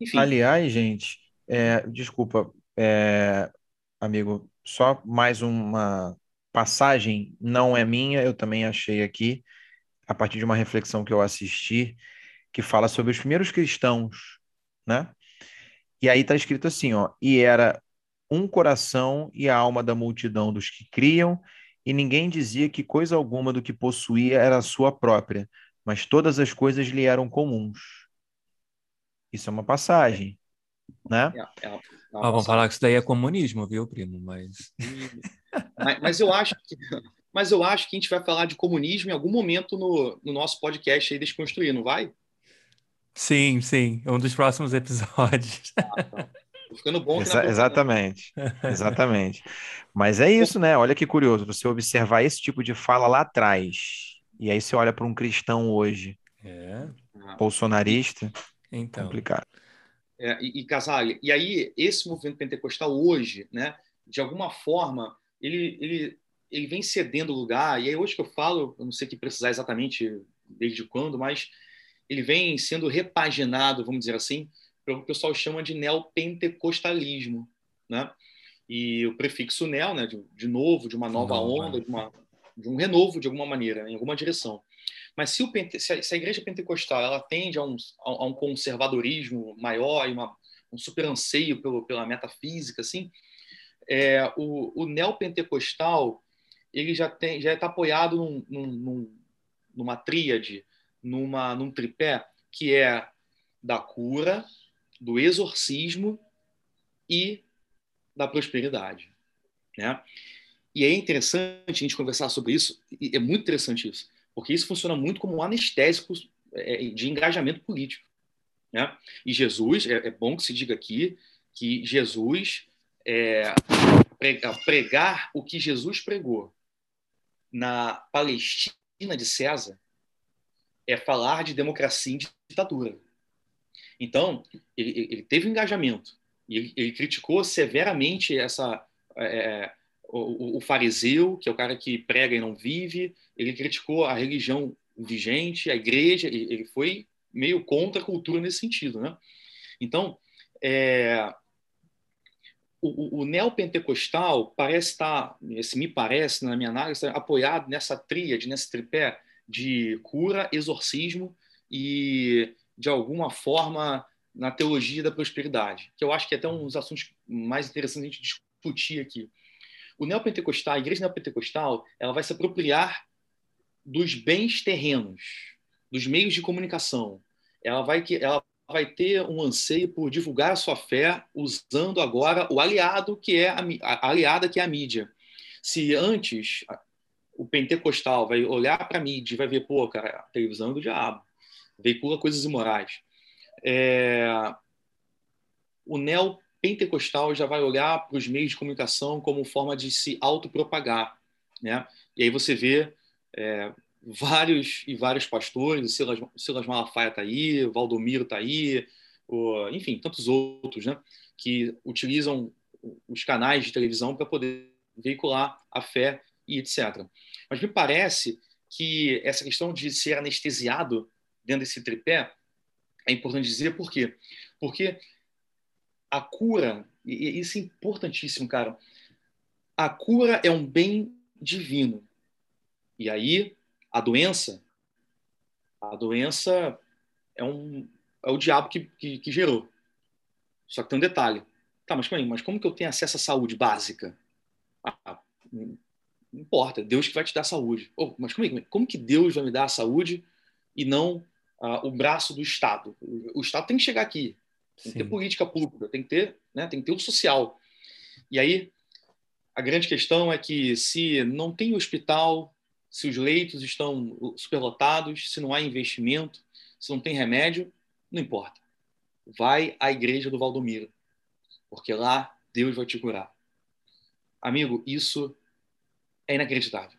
Speaker 2: Enfim. Aliás, gente, é, desculpa, é, amigo, só mais uma passagem, não é minha, eu também achei aqui a partir de uma reflexão que eu assisti, que fala sobre os primeiros cristãos, né? E aí está escrito assim, ó, e era um coração e a alma da multidão dos que criam, e ninguém dizia que coisa alguma do que possuía era sua própria, mas todas as coisas lhe eram comuns. Isso é uma passagem, né? É, é,
Speaker 1: é ah, vamos falar que isso daí é comunismo, viu, primo? Mas...
Speaker 3: mas, mas eu acho que mas eu acho que a gente vai falar de comunismo em algum momento no, no nosso podcast aí Desconstruir, não vai?
Speaker 1: Sim, sim, é um dos próximos episódios. Ah,
Speaker 3: tá. ficando bom.
Speaker 2: Exa exatamente, exatamente. Mas é isso, né? Olha que curioso, você observar esse tipo de fala lá atrás, e aí você olha para um cristão hoje, é. bolsonarista, então. complicado.
Speaker 3: É, e, e Casale, e aí esse movimento pentecostal hoje, né, de alguma forma, ele, ele ele vem cedendo lugar, e aí hoje que eu falo, eu não sei que precisar exatamente desde quando, mas ele vem sendo repaginado, vamos dizer assim, pelo que o pessoal chama de neopentecostalismo, né? E o prefixo neo, né, de, de novo, de uma nova onda, de, uma, de um renovo de alguma maneira, em alguma direção. Mas se, o, se, a, igreja pentecostal ela tende a um, a um conservadorismo maior e uma, um super anseio pelo, pela metafísica, assim, é, o, o neopentecostal ele já tem já está apoiado num, num, numa tríade, numa, num tripé que é da cura, do exorcismo e da prosperidade, né? E é interessante a gente conversar sobre isso, é muito interessante isso, porque isso funciona muito como um anestésico é, de engajamento político. Né? E Jesus, é, é bom que se diga aqui, que Jesus, é, pregar o que Jesus pregou, na Palestina de César é falar de democracia e ditadura. Então, ele, ele teve um engajamento e ele, ele criticou severamente essa é, o, o, fariseu, que é o cara que prega e não vive. Ele criticou a religião vigente, a igreja. Ele, ele foi meio contra a cultura nesse sentido, né? Então, é, o, o neopentecostal parece estar, esse me parece, na minha análise, apoiado nessa tríade, nesse tripé de cura, exorcismo e, de alguma forma, na teologia da prosperidade, que eu acho que é até um dos assuntos mais interessantes a gente discutir aqui. O neopentecostal, a igreja neopentecostal, ela vai se apropriar dos bens terrenos, dos meios de comunicação. Ela vai, que, ela vai ter um anseio por divulgar a sua fé usando agora o aliado que é a, a aliada que é a mídia. Se antes o pentecostal vai olhar para a mídia e vai ver, pô, cara, a televisão é do diabo, veicula coisas imorais. É... O neopentecostal já vai olhar para os meios de comunicação como forma de se autopropagar. Né? E aí você vê é, vários e vários pastores, o Silas, Silas Malafaia está aí, o Valdomiro está aí, o, enfim, tantos outros, né? que utilizam os canais de televisão para poder veicular a fé e etc. Mas me parece que essa questão de ser anestesiado dentro desse tripé é importante dizer por quê? Porque a cura, e isso é importantíssimo, cara, a cura é um bem divino. E aí, a doença, a doença é, um, é o diabo que, que, que gerou. Só que tem um detalhe. Tá, mas, mas como que eu tenho acesso à saúde básica? Ah, não importa, é Deus que vai te dar saúde. Oh, mas como, é, como que Deus vai me dar a saúde e não uh, o braço do Estado? O, o, Estado tem que chegar aqui, tem que ter política pública, tem que ter, né, tem que ter o social. E aí, a grande questão é que se não tem hospital, se os leitos estão superlotados, se não há investimento, se não tem remédio, não importa. Vai à igreja do Valdomiro, porque lá Deus vai te curar. Amigo, isso é inacreditável.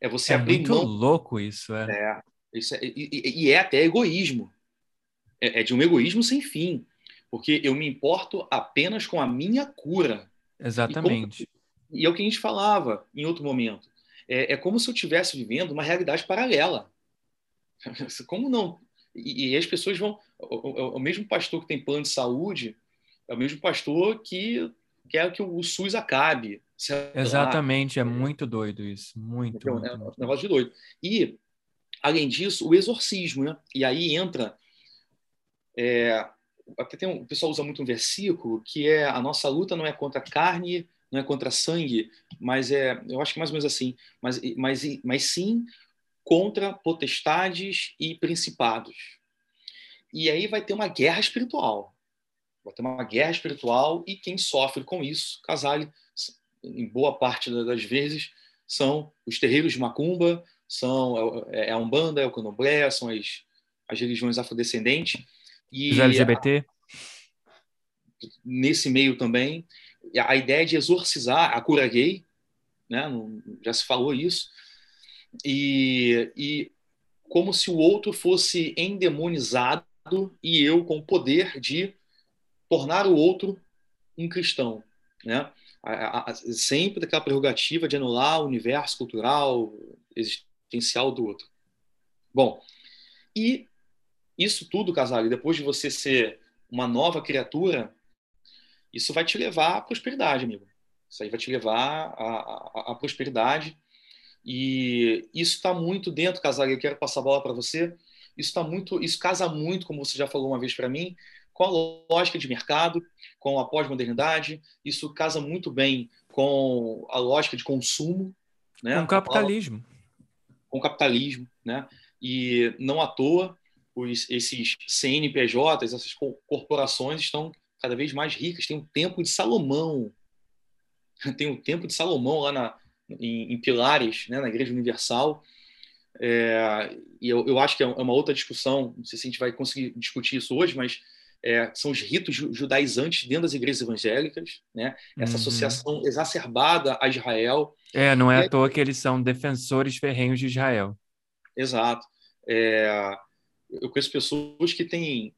Speaker 3: É você
Speaker 1: é
Speaker 3: abrir
Speaker 1: muito
Speaker 3: mão.
Speaker 1: louco isso, é.
Speaker 3: é, isso é e, e, é até egoísmo. É, é, de um egoísmo sem fim, porque eu me importo apenas com a minha cura.
Speaker 1: Exatamente.
Speaker 3: E, como, e é o que a gente falava em outro momento. É, é como se eu estivesse vivendo uma realidade paralela. Como não? E, e as pessoas vão. O, o, o, mesmo pastor que tem plano de saúde é o mesmo pastor que quer que o SUS acabe.
Speaker 1: Exatamente, é muito doido isso. Muito,
Speaker 3: então,
Speaker 1: muito,
Speaker 3: é
Speaker 1: um
Speaker 3: negócio de doido. E, além disso, o exorcismo, né? E aí entra. É, até tem um, o pessoal usa muito um versículo que é a nossa luta não é contra carne, não é contra sangue, mas é, eu acho que mais ou menos assim, mas, mas, mas sim contra potestades e principados. E aí vai ter uma guerra espiritual. Vai ter uma guerra espiritual e quem sofre com isso, Casale, em boa parte das vezes, são os terreiros de Macumba, são é, é a Umbanda, é o Candomblé, são as, as religiões afrodescendentes.
Speaker 1: E os LGBT?
Speaker 3: nesse meio também. A ideia de exorcizar a cura gay, né? já se falou isso, e, e como se o outro fosse endemonizado e eu com o poder de tornar o outro um cristão. Né? a, a, sempre daquela prerrogativa de anular o universo cultural existencial do outro. Bom, e isso tudo, Casale, depois de você ser uma nova criatura, isso vai te levar à prosperidade, amigo. Isso aí vai te levar à, à, à prosperidade. E isso está muito dentro, Casale, eu quero passar a bola para você. Isso está muito, isso casa muito, como você já falou uma vez para mim, com a lógica de mercado, com a pós-modernidade. Isso casa muito bem com a lógica de consumo. Né?
Speaker 1: Com o capitalismo.
Speaker 3: Com o capitalismo. Né? E não à toa, os, esses CNPJs, essas corporações estão cada vez mais ricas. Tem o Templo de Salomão. Tem o Templo de Salomão lá na, em, em Pilares, né? na Igreja Universal. É, e eu, eu acho que é uma outra discussão, não sei se a gente vai conseguir discutir isso hoje, mas é, são os ritos judaizantes dentro das igrejas evangélicas, né? essa uhum. associação exacerbada a Israel.
Speaker 1: É, não é à toa que eles são defensores ferrenhos de Israel.
Speaker 3: Exato. É, eu conheço pessoas que têm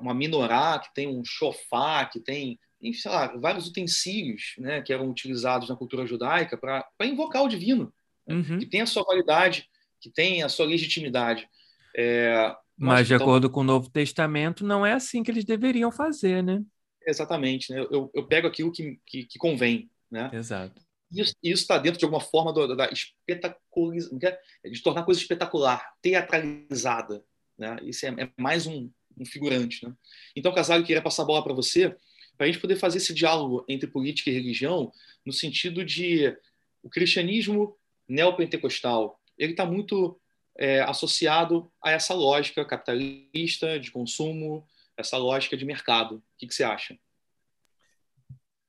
Speaker 3: uma minorá, que tem um chofá, que tem sei lá, vários utensílios né, que eram utilizados na cultura judaica para invocar o divino, né? uhum. que tem a sua validade, que tem a sua legitimidade. É,
Speaker 1: mas, de então, acordo com o Novo Testamento, não é assim que eles deveriam fazer, né?
Speaker 3: Exatamente. Né? Eu, eu pego aquilo que, que, que convém. Né?
Speaker 1: Exato.
Speaker 3: Isso está dentro de alguma forma do, da espetacularização, é? de tornar a coisa espetacular, teatralizada. Né? Isso é, é mais um, um, figurante. Né? Então, eu queria passar a bola para você, para a gente poder fazer esse diálogo entre política e religião no sentido de o cristianismo neopentecostal ele está muito é, associado a essa lógica capitalista de consumo, essa lógica de mercado. O que, que você acha?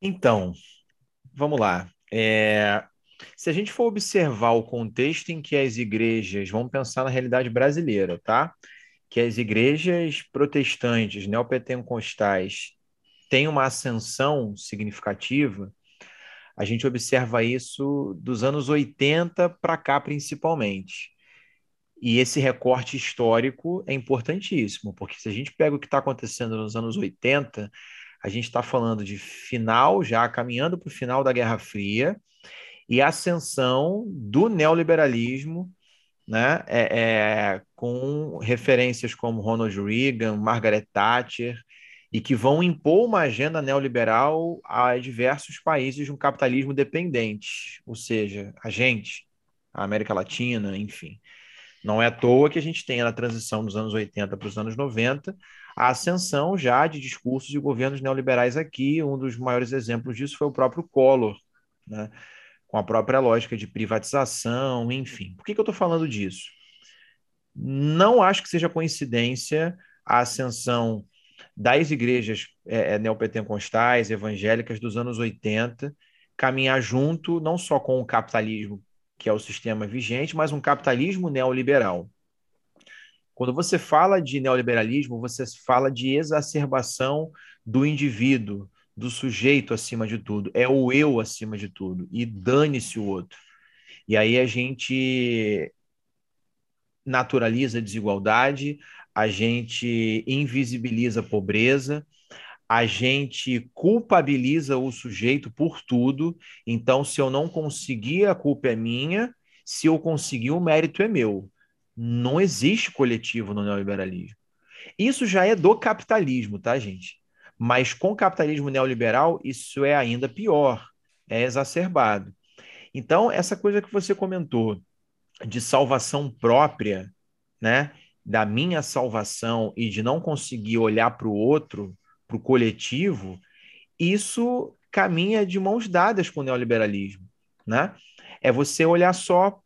Speaker 2: Então, vamos lá. É, se a gente for observar o contexto em que as igrejas, vamos pensar na realidade brasileira, tá? Que as igrejas protestantes, neopentecostais, têm uma ascensão significativa, a gente observa isso dos anos 80 para cá, principalmente. E esse recorte histórico é importantíssimo, porque se a gente pega o que está acontecendo nos anos 80, a gente está falando de final, já caminhando para o final da Guerra Fria, e ascensão do neoliberalismo, né, é, é, com referências como Ronald Reagan, Margaret Thatcher, e que vão impor uma agenda neoliberal a diversos países de um capitalismo dependente, ou seja, a gente, a América Latina, enfim. Não é à toa que a gente tenha na transição dos anos 80 para os anos 90 a ascensão já de discursos de governos neoliberais aqui. Um dos maiores exemplos disso foi o próprio Collor, né? com a própria lógica de privatização, enfim. Por que, que eu estou falando disso? Não acho que seja coincidência a ascensão das igrejas é, é neopentecostais, evangélicas dos anos 80, caminhar junto não só com o capitalismo, que é o sistema vigente, mas um capitalismo neoliberal. Quando você fala de neoliberalismo, você fala de exacerbação do indivíduo, do sujeito acima de tudo, é o eu acima de tudo, e dane-se o outro. E aí a gente naturaliza a desigualdade, a gente invisibiliza a pobreza, a gente culpabiliza o sujeito por tudo. Então, se eu não conseguir, a culpa é minha, se eu conseguir, o mérito é meu. Não existe coletivo no neoliberalismo. Isso já é do capitalismo, tá, gente? Mas com o capitalismo neoliberal, isso é ainda pior, é exacerbado. Então, essa coisa que você comentou de salvação própria, né, da minha salvação e de não conseguir olhar para o outro, para o coletivo, isso caminha de mãos dadas com o neoliberalismo, né? É você olhar só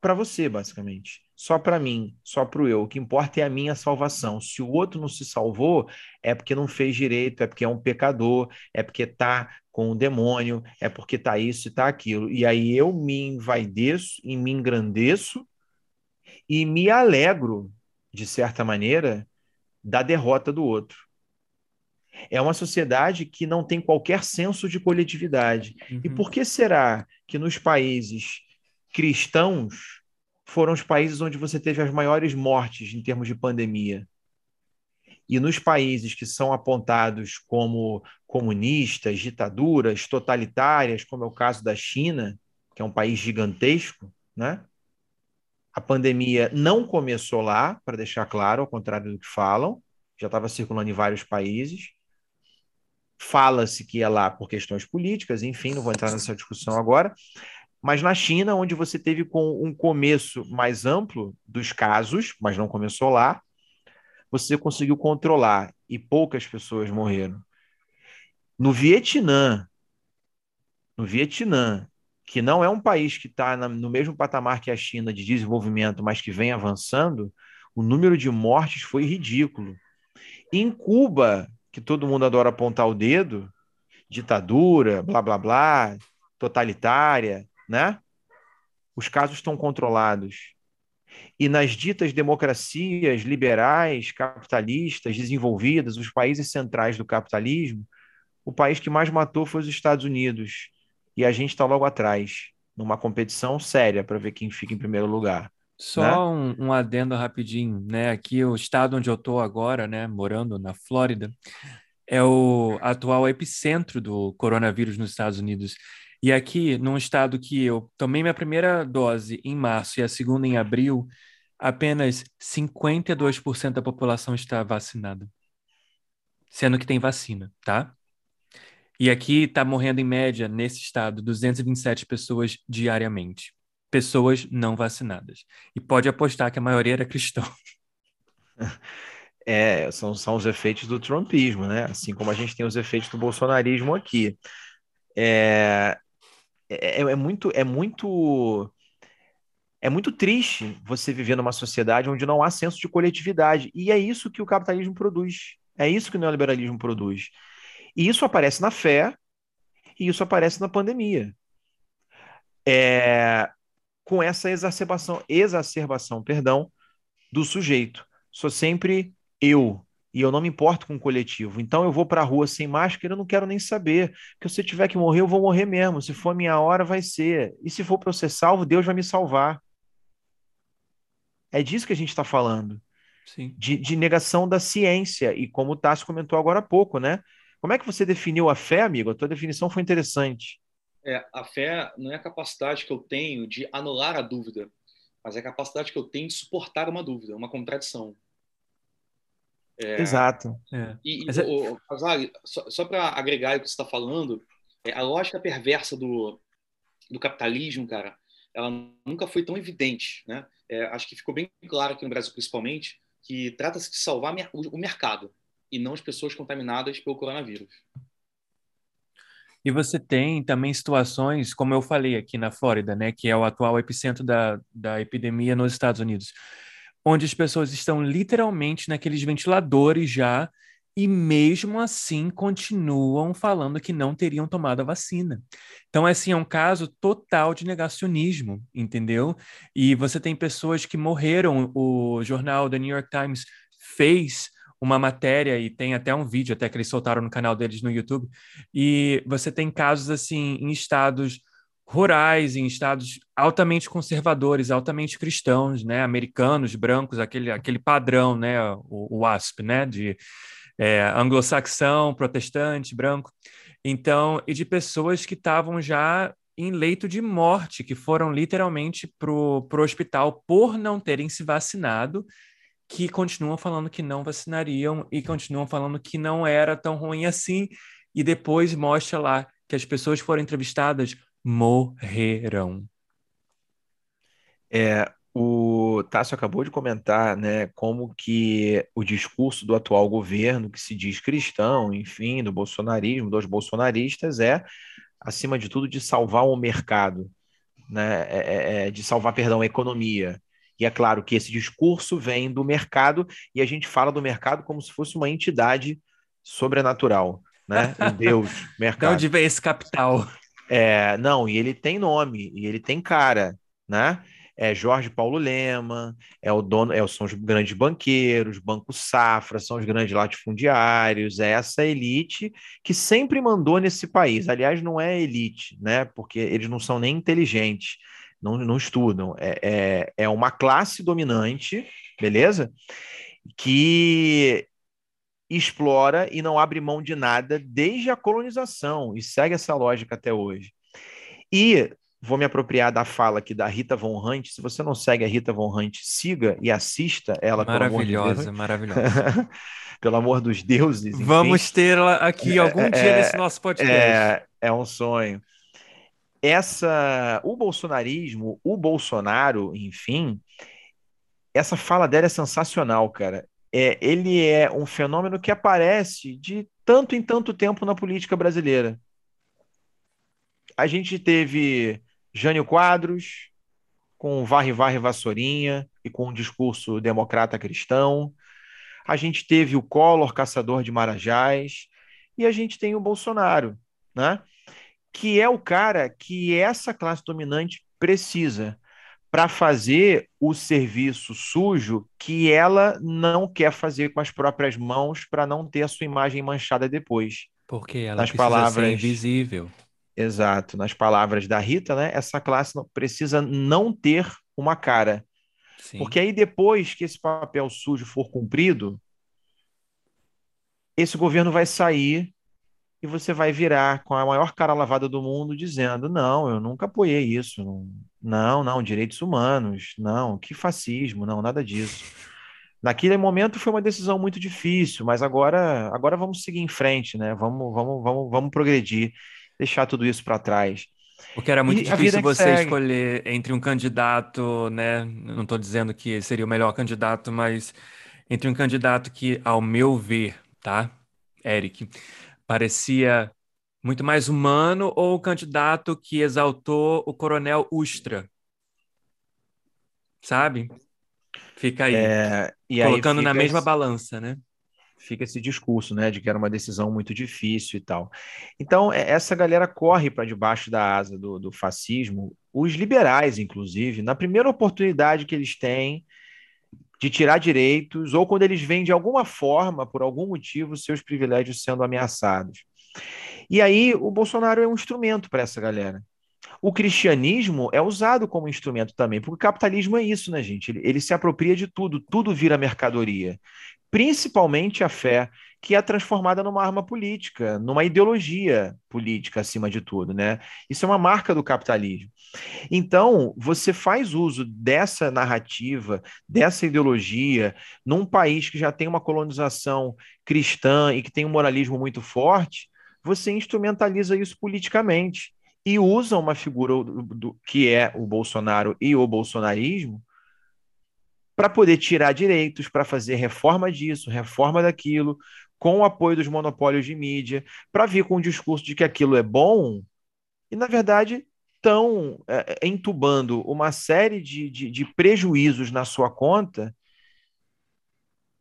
Speaker 2: para você, basicamente só para mim, só para o eu. O que importa é a minha salvação. Se o outro não se salvou, é porque não fez direito, é porque é um pecador, é porque está com o demônio, é porque está isso e está aquilo. E aí eu me envaideço e me engrandeço e me alegro, de certa maneira, da derrota do outro. É uma sociedade que não tem qualquer senso de coletividade. Uhum. E por que será que nos países cristãos foram os países onde você teve as maiores mortes em termos de pandemia. E nos países que são apontados como comunistas, ditaduras, totalitárias, como é o caso da China, que é um país gigantesco, né? A pandemia não começou lá, para deixar claro, ao contrário do que falam, já estava circulando em vários países. Fala-se que é lá por questões políticas, enfim, não vou entrar nessa discussão agora, mas na China, onde você teve com um começo mais amplo dos casos, mas não começou lá, você conseguiu controlar e poucas pessoas morreram. No Vietnã, no Vietnã, que não é um país que está no mesmo patamar que a China de desenvolvimento, mas que vem avançando, o número de mortes foi ridículo. Em Cuba, que todo mundo adora apontar o dedo, ditadura, blá blá blá, totalitária, né? Os casos estão controlados. E nas ditas democracias liberais, capitalistas, desenvolvidas, os países centrais do capitalismo, o país que mais matou foi os Estados Unidos. E a gente está logo atrás, numa competição séria para ver quem fica em primeiro lugar.
Speaker 1: Só né? um, um, adendo rapidinho, né? Aqui o estado onde eu estou agora, né, morando na Flórida, é o atual epicentro do coronavírus nos Estados Unidos. E aqui, num estado que eu tomei minha primeira dose em março e a segunda em abril, apenas 52% da população está vacinada. Sendo que tem vacina, tá? E aqui está morrendo em média, nesse estado, 227 pessoas diariamente. Pessoas não vacinadas. E pode apostar que a maioria era cristã.
Speaker 2: É, são, são os efeitos do trumpismo, né? Assim como a gente tem os efeitos do bolsonarismo aqui. É, é, é muito, é muito, é muito triste você viver numa sociedade onde não há senso de coletividade. E é isso que o capitalismo produz. É isso que o neoliberalismo produz. E isso aparece na fé e isso aparece na pandemia. É, com essa exacerbação, exacerbação, perdão, do sujeito. Sou sempre eu, e eu não me importo com o coletivo. Então eu vou para a rua sem máscara, eu não quero nem saber. Porque se eu tiver que morrer, eu vou morrer mesmo. Se for a minha hora, vai ser. E se for para eu ser salvo, Deus vai me salvar. É disso que a gente está falando.
Speaker 1: Sim.
Speaker 2: De, de, negação da ciência. E como o Tassi comentou agora há pouco, né? Como é que você definiu a fé, amigo? A tua definição foi interessante.
Speaker 3: É, a fé não é a capacidade que eu tenho de anular a dúvida, mas é a capacidade que eu tenho de suportar uma dúvida, uma contradição.
Speaker 2: É, Exato.
Speaker 3: É. E, e é... o, só, só para agregar o que você está falando, é, a lógica perversa do, do capitalismo, cara, ela nunca foi tão evidente, né? É, acho que ficou bem claro aqui no Brasil, principalmente, que trata-se de salvar o mercado e não as pessoas contaminadas pelo coronavírus.
Speaker 1: E você tem também situações, como eu falei aqui na Flórida, né, que é o atual epicentro da, da epidemia nos Estados Unidos, onde as pessoas estão literalmente naqueles ventiladores já e mesmo assim continuam falando que não teriam tomado a vacina. Então, assim, é um caso total de negacionismo, entendeu? E você tem pessoas que morreram. O jornal The New York Times fez uma matéria e tem até um vídeo até que eles soltaram no canal deles no YouTube. E você tem casos assim em estados rurais, em estados altamente conservadores, altamente cristãos, né, americanos, brancos, aquele, aquele padrão, né, o, o WASP, né, de é, anglo-saxão, protestante, branco. Então, e de pessoas que estavam já em leito de morte, que foram literalmente para o hospital por não terem se vacinado, que continuam falando que não vacinariam e continuam falando que não era tão ruim assim, e depois mostra lá que as pessoas foram entrevistadas morrerão.
Speaker 2: É, o Tássio acabou de comentar, né, como que o discurso do atual governo, que se diz cristão, enfim, do bolsonarismo, dos bolsonaristas, é, acima de tudo, de salvar o mercado, né, é, é, é de salvar, perdão, a economia. E é claro que esse discurso vem do mercado e a gente fala do mercado como se fosse uma entidade sobrenatural, né? O Deus, mercado.
Speaker 1: De onde vem esse capital?
Speaker 2: É, não, e ele tem nome, e ele tem cara, né? É Jorge Paulo Lema, é o dono, é, são os grandes banqueiros, Banco Safra, são os grandes latifundiários, é essa elite que sempre mandou nesse país. Aliás, não é elite, né? Porque eles não são nem inteligentes, não, não estudam. É, é, é uma classe dominante, beleza? Que explora e não abre mão de nada desde a colonização e segue essa lógica até hoje. E vou me apropriar da fala aqui da Rita Von Hunt. Se você não segue a Rita Von Hunt, siga e assista ela.
Speaker 1: Maravilhosa, de maravilhosa.
Speaker 2: pelo amor dos deuses.
Speaker 1: Enfim. Vamos tê-la aqui é, algum é, dia nesse nosso podcast.
Speaker 2: É, é um sonho. Essa, o bolsonarismo, o Bolsonaro, enfim, essa fala dela é sensacional, cara é, ele é um fenômeno que aparece de tanto em tanto tempo na política brasileira. A gente teve Jânio Quadros, com Varre Varre Vassourinha e com um discurso democrata cristão. A gente teve o Collor, caçador de Marajás. E a gente tem o Bolsonaro, né? que é o cara que essa classe dominante precisa para fazer o serviço sujo que ela não quer fazer com as próprias mãos para não ter a sua imagem manchada depois.
Speaker 1: Porque ela nas palavras ser invisível.
Speaker 2: Exato, nas palavras da Rita, né? Essa classe precisa não ter uma cara. Sim. Porque aí depois que esse papel sujo for cumprido, esse governo vai sair e você vai virar com a maior cara lavada do mundo dizendo: não, eu nunca apoiei isso, não, não, direitos humanos, não, que fascismo, não, nada disso. Naquele momento foi uma decisão muito difícil, mas agora, agora vamos seguir em frente, né? Vamos, vamos, vamos, vamos progredir, deixar tudo isso para trás.
Speaker 1: Porque era muito e difícil você segue. escolher entre um candidato, né? Não estou dizendo que seria o melhor candidato, mas entre um candidato que, ao meu ver, tá, Eric, parecia muito mais humano ou o candidato que exaltou o coronel Ustra? Sabe? Fica aí. É, colocando aí na mesma esse, balança, né?
Speaker 2: Fica esse discurso, né, de que era uma decisão muito difícil e tal. Então, é, essa galera corre para debaixo da asa do, do fascismo, os liberais, inclusive, na primeira oportunidade que eles têm de tirar direitos, ou quando eles veem de alguma forma, por algum motivo, seus privilégios sendo ameaçados. E aí o Bolsonaro é um instrumento para essa galera. O cristianismo é usado como instrumento também, porque o capitalismo é isso, né, gente? Ele, ele se apropria de tudo, tudo vira mercadoria. Principalmente a fé, que é transformada numa arma política, numa ideologia política acima de tudo, né? Isso é uma marca do capitalismo. Então, você faz uso dessa narrativa, dessa ideologia, num país que já tem uma colonização cristã e que tem um moralismo muito forte, você instrumentaliza isso politicamente e usa uma figura do, do, que é o Bolsonaro e o bolsonarismo para poder tirar direitos, para fazer reforma disso, reforma daquilo, com o apoio dos monopólios de mídia, para vir com o discurso de que aquilo é bom, e na verdade estão é, é, entubando uma série de, de, de prejuízos na sua conta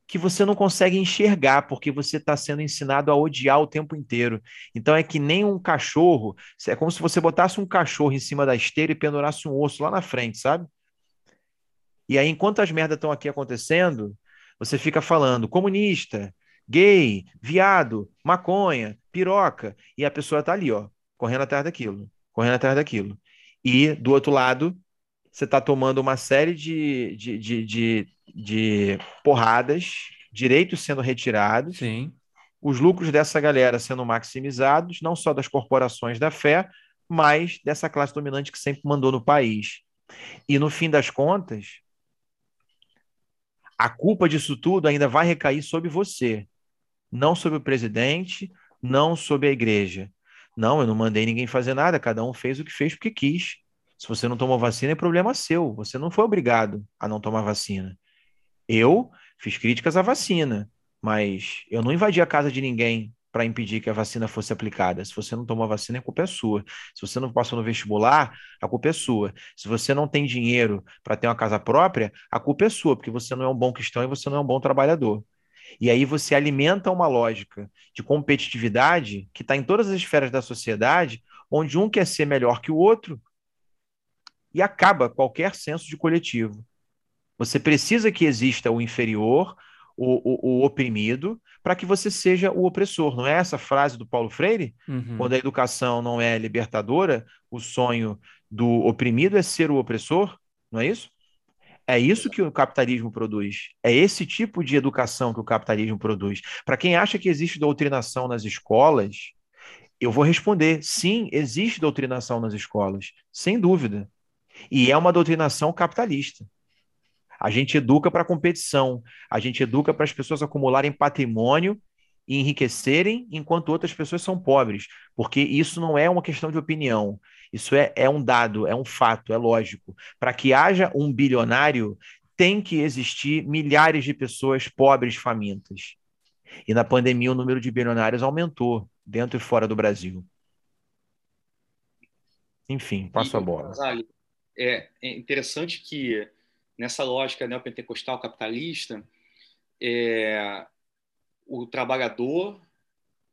Speaker 2: que você não consegue enxergar, porque você está sendo ensinado a odiar o tempo inteiro. Então é que nem um cachorro, é como se você botasse um cachorro em cima da esteira e pendurasse um osso lá na frente, sabe? E aí, enquanto as merdas estão aqui acontecendo, você fica falando comunista, gay, viado, maconha, piroca, e a pessoa está ali, ó, correndo atrás daquilo, correndo atrás daquilo. E do outro lado, você está tomando uma série de, de, de, de de porradas, direitos sendo retirados,
Speaker 1: Sim.
Speaker 2: os lucros dessa galera sendo maximizados, não só das corporações da fé, mas dessa classe dominante que sempre mandou no país. E no fim das contas, a culpa disso tudo ainda vai recair sobre você, não sobre o presidente, não sobre a igreja. Não, eu não mandei ninguém fazer nada, cada um fez o que fez porque quis. Se você não tomou vacina, é problema seu. Você não foi obrigado a não tomar vacina. Eu fiz críticas à vacina, mas eu não invadi a casa de ninguém para impedir que a vacina fosse aplicada. Se você não tomou a vacina, a culpa é sua. Se você não passou no vestibular, a culpa é sua. Se você não tem dinheiro para ter uma casa própria, a culpa é sua, porque você não é um bom cristão e você não é um bom trabalhador. E aí você alimenta uma lógica de competitividade que está em todas as esferas da sociedade, onde um quer ser melhor que o outro e acaba qualquer senso de coletivo. Você precisa que exista o inferior, o, o, o oprimido, para que você seja o opressor. Não é essa frase do Paulo Freire? Uhum. Quando a educação não é libertadora, o sonho do oprimido é ser o opressor? Não é isso? É isso que o capitalismo produz. É esse tipo de educação que o capitalismo produz. Para quem acha que existe doutrinação nas escolas, eu vou responder: sim, existe doutrinação nas escolas, sem dúvida. E é uma doutrinação capitalista. A gente educa para competição, a gente educa para as pessoas acumularem patrimônio e enriquecerem enquanto outras pessoas são pobres, porque isso não é uma questão de opinião, isso é, é um dado, é um fato, é lógico. Para que haja um bilionário, tem que existir milhares de pessoas pobres, famintas. E na pandemia o número de bilionários aumentou dentro e fora do Brasil. Enfim, passo e, a bola.
Speaker 3: É, é interessante que nessa lógica neopentecostal capitalista, é, o trabalhador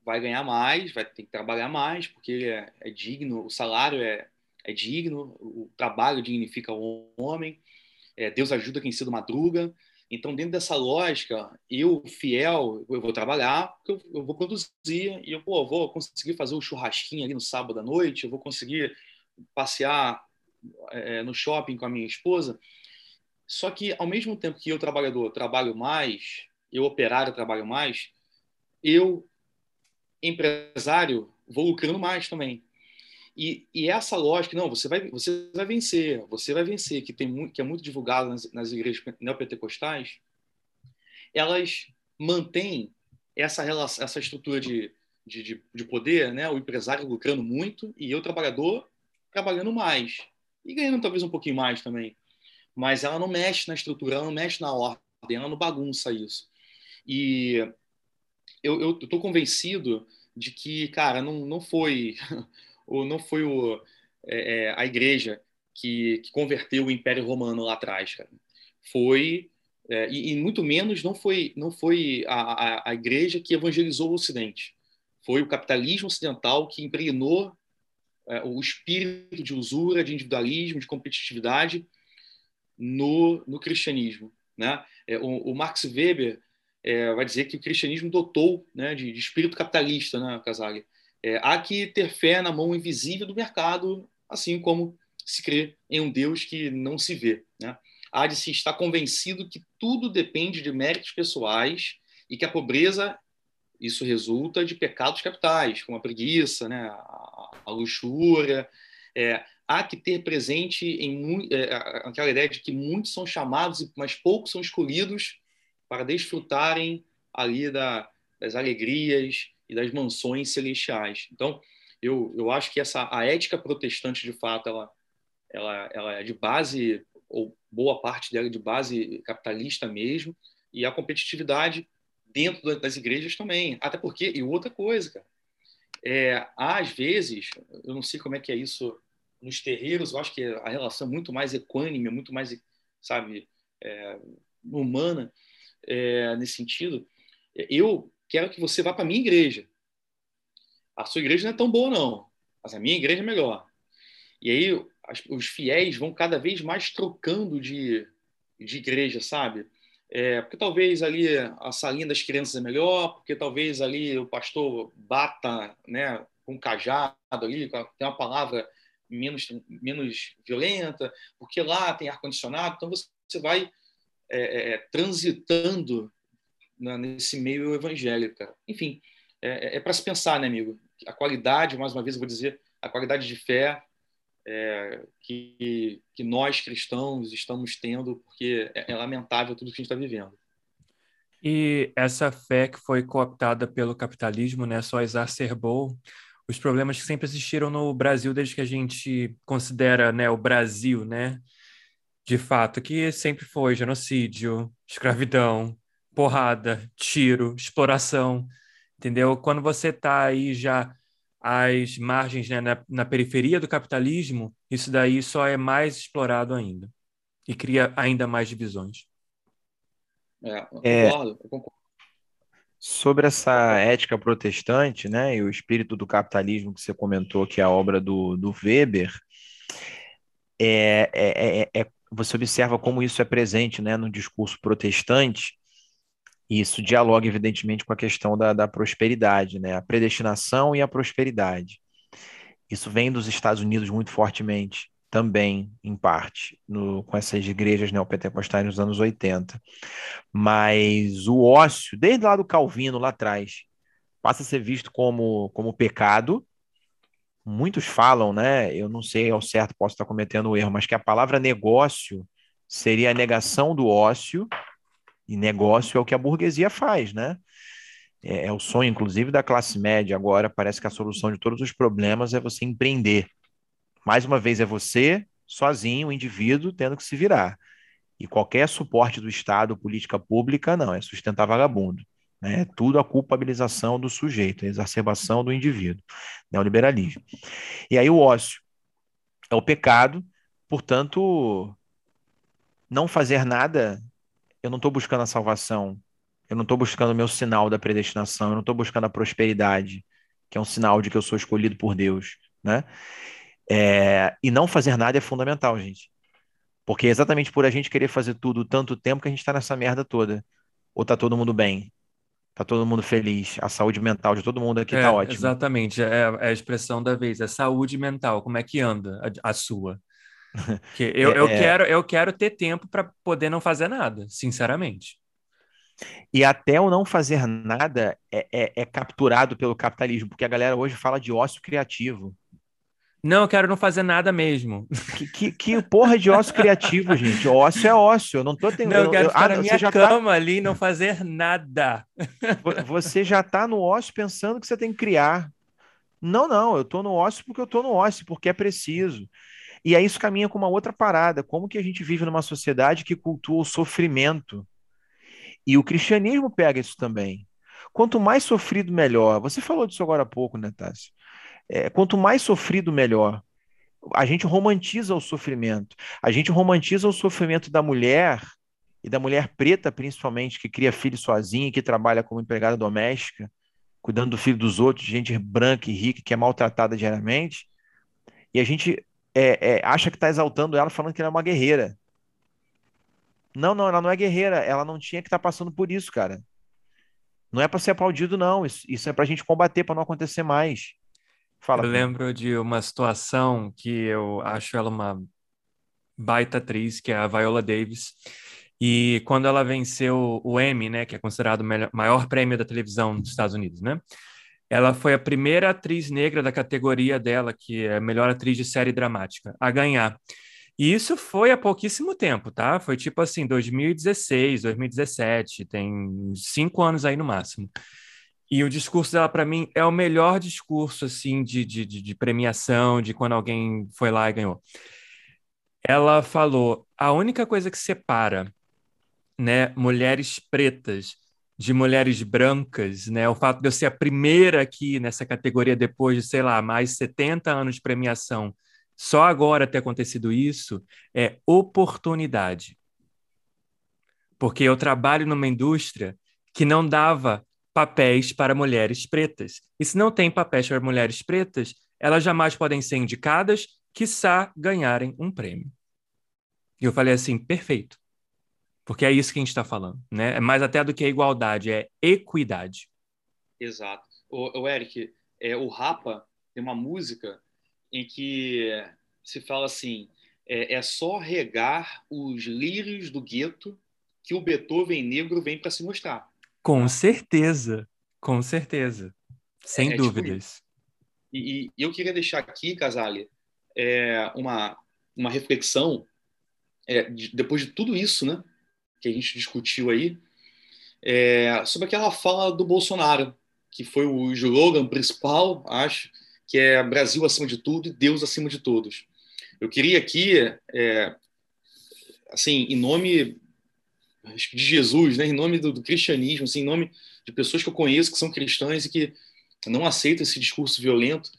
Speaker 3: vai ganhar mais, vai ter que trabalhar mais, porque é, é digno, o salário é, é digno, o trabalho dignifica o homem, é, Deus ajuda quem cedo madruga. Então, dentro dessa lógica, eu, fiel, eu vou trabalhar, eu, eu vou produzir, e eu pô, vou conseguir fazer o um churrasquinho ali no sábado à noite, eu vou conseguir passear é, no shopping com a minha esposa. Só que, ao mesmo tempo que eu, trabalhador, trabalho mais, eu, operário, trabalho mais, eu, empresário, vou lucrando mais também. E, e, essa lógica, não, você vai, você vai vencer, você vai vencer, que, tem muito, que é muito divulgado nas, nas igrejas neopentecostais, elas mantêm essa, relação, essa estrutura de, de, de, poder, né? o empresário lucrando muito e eu, trabalhador, trabalhando mais. E ganhando talvez um pouquinho mais também mas ela não mexe na estrutura, ela não mexe na ordem, ela não bagunça isso. E eu estou convencido de que, cara, não, não foi, não foi o, é, é, a igreja que, que, converteu o Império Romano lá atrás, cara. Foi é, e, e, muito menos não foi não foi a, a, a, igreja que evangelizou o Ocidente. Foi o capitalismo ocidental que impregnou é, o espírito de usura, de individualismo, de competitividade no, no cristianismo. Né? É, o, o Max Weber é, vai dizer que o cristianismo dotou né, de, de espírito capitalista, né, Casale? É, há que ter fé na mão invisível do mercado, assim como se crê em um Deus que não se vê. Né? Há de se estar convencido que tudo depende de méritos pessoais e que a pobreza, isso resulta de pecados capitais, como a preguiça, né, a, luxúria. É, há que ter presente em é, aquela ideia de que muitos são chamados, mas poucos são escolhidos para desfrutarem ali da, das alegrias e das mansões celestiais. Então, eu, eu acho que essa a ética protestante, de fato, ela, ela, ela é de base, ou boa parte dela é de base capitalista mesmo, e a competitividade dentro das igrejas também. Até porque, e outra coisa, cara, é, às vezes, eu não sei como é que é isso nos terreiros, eu acho que a relação é muito mais equânime, muito mais, sabe, é, humana, é, nesse sentido, eu quero que você vá para a minha igreja. A sua igreja não é tão boa, não, mas a minha igreja é melhor. E aí as, os fiéis vão cada vez mais trocando de, de igreja, sabe? É, porque talvez ali a salinha das crianças é melhor, porque talvez ali o pastor bata né, com um cajado ali, tem uma palavra menos, menos violenta, porque lá tem ar-condicionado, então você vai é, é, é, transitando na, nesse meio evangélico. Cara. Enfim, é, é, é para se pensar, né, amigo? A qualidade, mais uma vez eu vou dizer, a qualidade de fé é, que, que nós cristãos estamos tendo, porque é lamentável tudo que a gente está vivendo.
Speaker 1: E essa fé que foi cooptada pelo capitalismo, né, só exacerbou os problemas que sempre existiram no Brasil desde que a gente considera, né, o Brasil, né, de fato, que sempre foi genocídio, escravidão, porrada, tiro, exploração, entendeu? Quando você está aí já às margens, né, na, na, periferia do capitalismo, isso daí só é mais explorado ainda e cria ainda mais divisões.
Speaker 2: É, eu concordo, eu concordo. Sobre essa ética protestante, né, e o espírito do capitalismo que você comentou, que é a obra do, do Weber, é, é, é, é você observa como isso é presente né, no discurso protestante, e isso dialoga, evidentemente, com a questão da, da prosperidade, né, a predestinação e a prosperidade. Isso vem dos Estados Unidos muito fortemente, também, em parte, no, com essas igrejas neopentecostais nos anos 80. Mas o ócio, desde lá do Calvino, lá atrás, passa a ser visto como, como pecado, muitos falam, né? Eu não sei ao certo, posso estar cometendo um erro, mas que a palavra negócio seria a negação do ócio, e negócio é o que a burguesia faz, né? É, é o sonho, inclusive, da classe média agora. Parece que a solução de todos os problemas é você empreender. Mais uma vez, é você, sozinho, o indivíduo, tendo que se virar. E qualquer suporte do Estado, política pública, não, é sustentar vagabundo. Né? É tudo a culpabilização do sujeito, a exacerbação do indivíduo, neoliberalismo. E aí o ócio é o pecado, portanto, não fazer nada, eu não estou buscando a salvação, eu não estou buscando o meu sinal da predestinação, eu não estou buscando a prosperidade, que é um sinal de que eu sou escolhido por Deus, né? É, e não fazer nada é fundamental, gente. Porque é exatamente por a gente querer fazer tudo tanto tempo que a gente está nessa merda toda. Ou tá todo mundo bem? Tá todo mundo feliz. A saúde mental de todo mundo aqui tá é, tá ótima.
Speaker 1: Exatamente, é, é, a expressão da vez, é saúde mental. Como é que anda a, a sua? Que eu, é, eu, é. quero, eu quero ter tempo para poder não fazer nada, sinceramente.
Speaker 2: E até o não fazer nada é, é, é capturado pelo capitalismo, porque a galera hoje fala de ócio criativo.
Speaker 1: Não, eu quero não fazer nada mesmo.
Speaker 2: Que, que, que porra de ócio criativo, gente? Ócio é ócio. Eu não tô
Speaker 1: tendo. Não, eu quero eu, ficar ah, na minha tá cama tá... ali e não fazer nada.
Speaker 2: Você já tá no ócio pensando que você tem que criar. Não, não, eu tô no ócio porque eu tô no ócio, porque é preciso. E aí isso caminha com uma outra parada. Como que a gente vive numa sociedade que cultua o sofrimento? E o cristianismo pega isso também. Quanto mais sofrido, melhor. Você falou disso agora há pouco, né, Tassi? É, quanto mais sofrido, melhor. A gente romantiza o sofrimento. A gente romantiza o sofrimento da mulher, e da mulher preta, principalmente, que cria filho sozinha e que trabalha como empregada doméstica, cuidando do filho dos outros, gente branca e rica que é maltratada diariamente. E a gente é, é, acha que está exaltando ela, falando que ela é uma guerreira. Não, não, ela não é guerreira. Ela não tinha que estar tá passando por isso, cara. Não é para ser aplaudido, não. Isso, isso é para a gente combater, para não acontecer mais.
Speaker 1: Fala. Eu lembro de uma situação que eu acho ela uma baita atriz, que é a Viola Davis. E quando ela venceu o Emmy, né, que é considerado o maior prêmio da televisão dos Estados Unidos, né? Ela foi a primeira atriz negra da categoria dela, que é a melhor atriz de série dramática, a ganhar. E isso foi há pouquíssimo tempo, tá? Foi tipo assim, 2016, 2017, tem cinco anos aí no máximo. E o discurso dela, para mim, é o melhor discurso, assim, de, de, de premiação, de quando alguém foi lá e ganhou. Ela falou: a única coisa que separa, né, mulheres pretas de mulheres brancas, né, o fato de eu ser a primeira aqui nessa categoria depois de, sei lá, mais 70 anos de premiação, só agora ter acontecido isso é oportunidade. Porque eu trabalho numa indústria que não dava papéis para mulheres pretas. E se não tem papéis para mulheres pretas, elas jamais podem ser indicadas, quiçá ganharem um prêmio. E eu falei assim, perfeito. Porque é isso que a gente está falando, né? É mais até do que a igualdade, é equidade.
Speaker 3: Exato. O, o Eric, é, o Rapa tem uma música em que se fala assim: é, é só regar os lírios do gueto que o Beethoven negro vem para se mostrar.
Speaker 1: Com certeza, com certeza, sem é, é tipo dúvidas. Tipo
Speaker 3: e, e, eu queria deixar aqui, Casale, é, uma, uma reflexão, é, de, depois de tudo isso né, que a gente discutiu aí, é, sobre aquela fala do Bolsonaro, que foi o slogan principal, acho, que é Brasil acima de tudo e Deus acima de todos. Eu queria aqui, é, assim, em nome de Jesus, né, em nome do, do, cristianismo, assim, em nome de pessoas que eu conheço que são cristãs e que não aceitam esse discurso violento,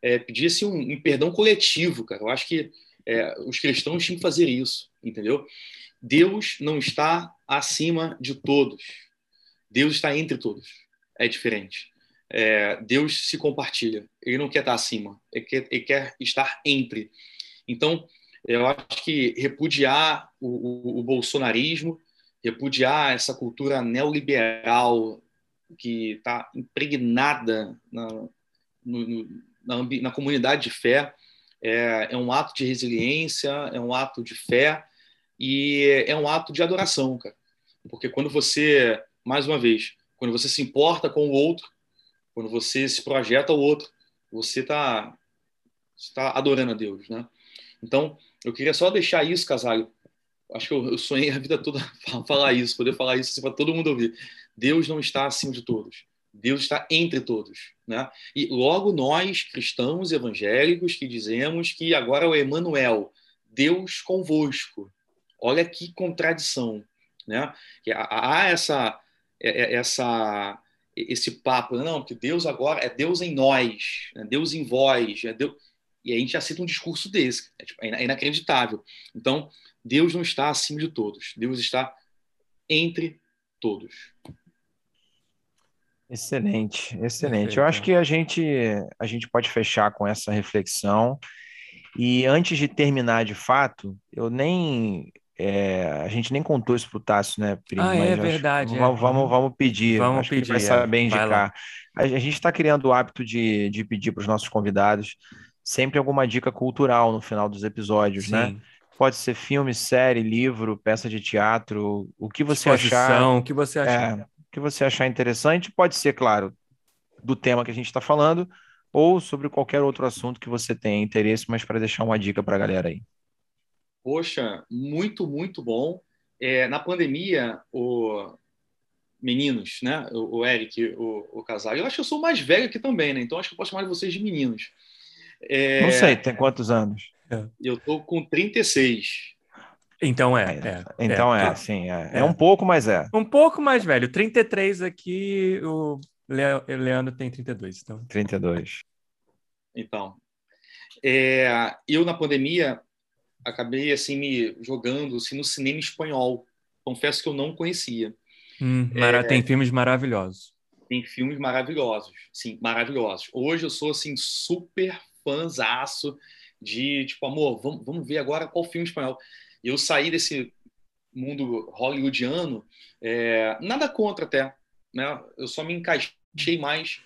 Speaker 3: é, pedir assim, um, um, perdão coletivo, cara. Eu acho que é, os cristãos tinham que fazer isso, entendeu? Deus não está acima de todos. Deus está entre todos. É diferente é, Deus se compartilha. Ele não quer estar acima, ele quer, ele quer estar entre. Então, eu acho que repudiar o, o, o bolsonarismo, repudiar essa cultura neoliberal que está impregnada na, no, na, na, comunidade de fé, é, é, um ato de resiliência, é um ato de fé e é um ato de adoração, cara. Porque quando você, mais uma vez, quando você se importa com o outro, quando você se projeta ao outro, você está tá adorando a Deus, né? Então, eu queria só deixar isso, Casalho. Acho que eu, sonhei a vida toda falar isso, poder falar isso assim, para todo mundo ouvir. Deus não está acima de todos. Deus está entre todos, né? E logo nós, cristãos evangélicos, que dizemos que agora é o Emanuel, Deus convosco. Olha que contradição, né? Há essa é, é, essa esse papo, não, que Deus agora é Deus em nós, é Deus em vós, é Deus... e a gente aceita um discurso desse, é, tipo, é inacreditável. Então, Deus não está acima de todos, Deus está entre todos.
Speaker 2: Excelente, excelente. Eu acho que a gente, a gente pode fechar com essa reflexão. E antes de terminar de fato, eu nem é, a gente nem contou isso pro Tássio, né,
Speaker 1: Primo? Ah, é verdade.
Speaker 2: Vamos, é. vamos, vamos pedir.
Speaker 1: Vamos acho pedir.
Speaker 2: vai saber é. indicar. A gente está criando o hábito de, de pedir para os nossos convidados sempre alguma dica cultural no final dos episódios, né? Sim. né? Pode ser filme, série, livro, peça de teatro, o que você achar.
Speaker 1: O que você achar.
Speaker 2: É, o que você achar interessante. Pode ser, claro, do tema que a gente está falando, ou sobre qualquer outro assunto que você tenha interesse, mas para deixar uma dica para a galera aí.
Speaker 3: Poxa, muito, muito bom. É, na pandemia, o meninos, né? O, o Eric, o, o casal. Eu acho que eu sou mais velho aqui também, né? Então acho que eu posso chamar vocês de meninos.
Speaker 2: É... Não sei, tem quantos anos?
Speaker 3: Eu tô com 36.
Speaker 1: Então é. é
Speaker 2: então é, é, sim. É. é. um pouco, mas é.
Speaker 1: Um pouco mais velho. 33 aqui, o Leandro tem 32. Então.
Speaker 2: 32.
Speaker 3: Então, é, eu na pandemia acabei assim me jogando assim, no cinema espanhol. Confesso que eu não conhecia.
Speaker 1: Hum, é, tem filmes maravilhosos.
Speaker 3: Tem filmes maravilhosos, sim, maravilhosos. Hoje eu sou assim super fãzaço de tipo, amor, vamos, vamos ver agora qual filme espanhol. Eu saí desse mundo hollywoodiano, é, nada contra até, né? Eu só me encaixei mais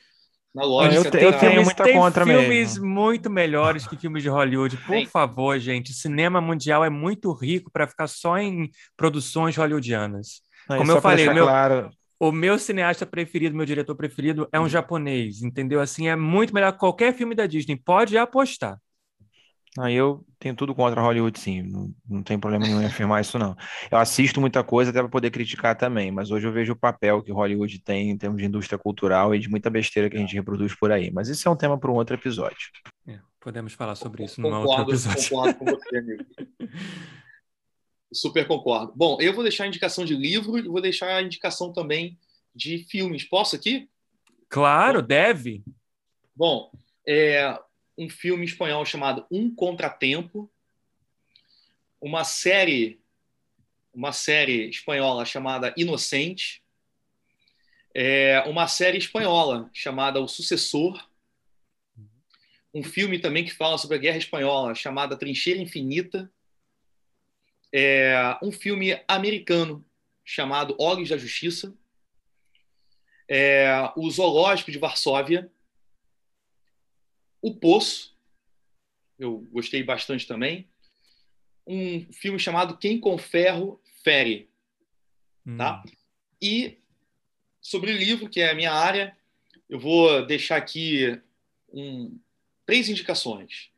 Speaker 3: na lógica.
Speaker 1: Eu, eu tenho muita tem contra filmes mesmo. muito melhores que filmes de Hollywood. Por Sim. favor, gente, cinema mundial é muito rico para ficar só em produções hollywoodianas. Não, Como eu falei, meu, claro... o meu cineasta preferido, meu diretor preferido é um japonês, entendeu? Assim, é muito melhor que qualquer filme da Disney. Pode apostar.
Speaker 2: Aí eu tenho tudo contra Hollywood, sim. Não, não tem problema nenhum em afirmar isso, não. Eu assisto muita coisa até para poder criticar também, mas hoje eu vejo o papel que Hollywood tem em termos de indústria cultural e de muita besteira que a gente reproduz por aí. Mas isso é um tema para um outro episódio.
Speaker 1: É, podemos falar sobre isso num outro episódio. Concordo com você, amigo.
Speaker 3: Super concordo. Bom, eu vou deixar a indicação de livro e vou deixar a indicação também de filmes. Posso aqui?
Speaker 1: Claro, deve.
Speaker 3: Bom, é, um filme espanhol chamado Um Contratempo, uma série, uma série espanhola chamada Inocente, é, uma série espanhola chamada O Sucessor, um filme também que fala sobre a Guerra Espanhola chamada Trincheira Infinita, é, um filme americano chamado Olhos da Justiça, é, o Zoológico de Varsóvia, o Poço, eu gostei bastante também. Um filme chamado Quem com Ferro Fere. Hum. Tá? E sobre o livro, que é a minha área, eu vou deixar aqui um, três indicações.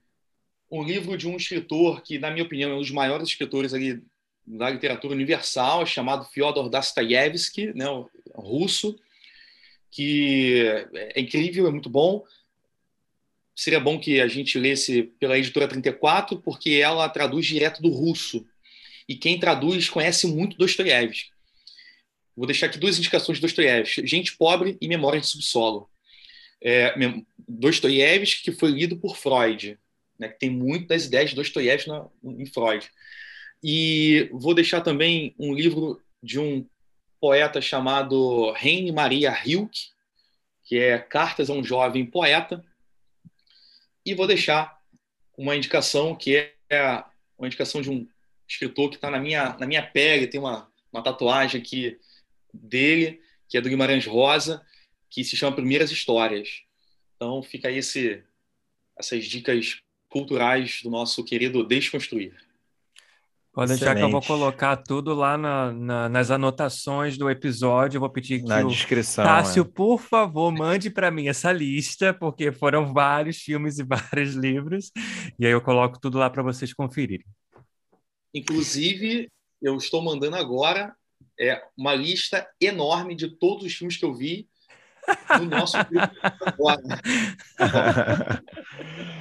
Speaker 3: Um livro de um escritor que, na minha opinião, é um dos maiores escritores ali da literatura universal, chamado Fyodor Dostoevsky, né, russo, que é incrível, é muito bom seria bom que a gente lesse pela editora 34, porque ela traduz direto do russo. E quem traduz conhece muito Dostoiévski. Vou deixar aqui duas indicações de Dostoiévski: Gente Pobre e Memória de Subsolo. É, Dostoiévski, que foi lido por Freud, né, que tem muito das ideias de Dostoiévski em Freud. E vou deixar também um livro de um poeta chamado Heine Maria Hilke, que é Cartas a um Jovem Poeta, e vou deixar uma indicação que é uma indicação de um escritor que está na minha, na minha pele, tem uma, uma tatuagem aqui dele, que é do Guimarães Rosa, que se chama Primeiras Histórias. Então fica aí esse, essas dicas culturais do nosso querido Desconstruir.
Speaker 1: Pode deixar que eu vou colocar tudo lá na, na, nas anotações do episódio. Eu vou pedir que
Speaker 2: na o descrição,
Speaker 1: Tássio, é. por favor, mande para mim essa lista, porque foram vários filmes e vários livros. E aí eu coloco tudo lá para vocês conferirem.
Speaker 3: Inclusive, eu estou mandando agora é, uma lista enorme de todos os filmes que eu vi no nosso grupo agora.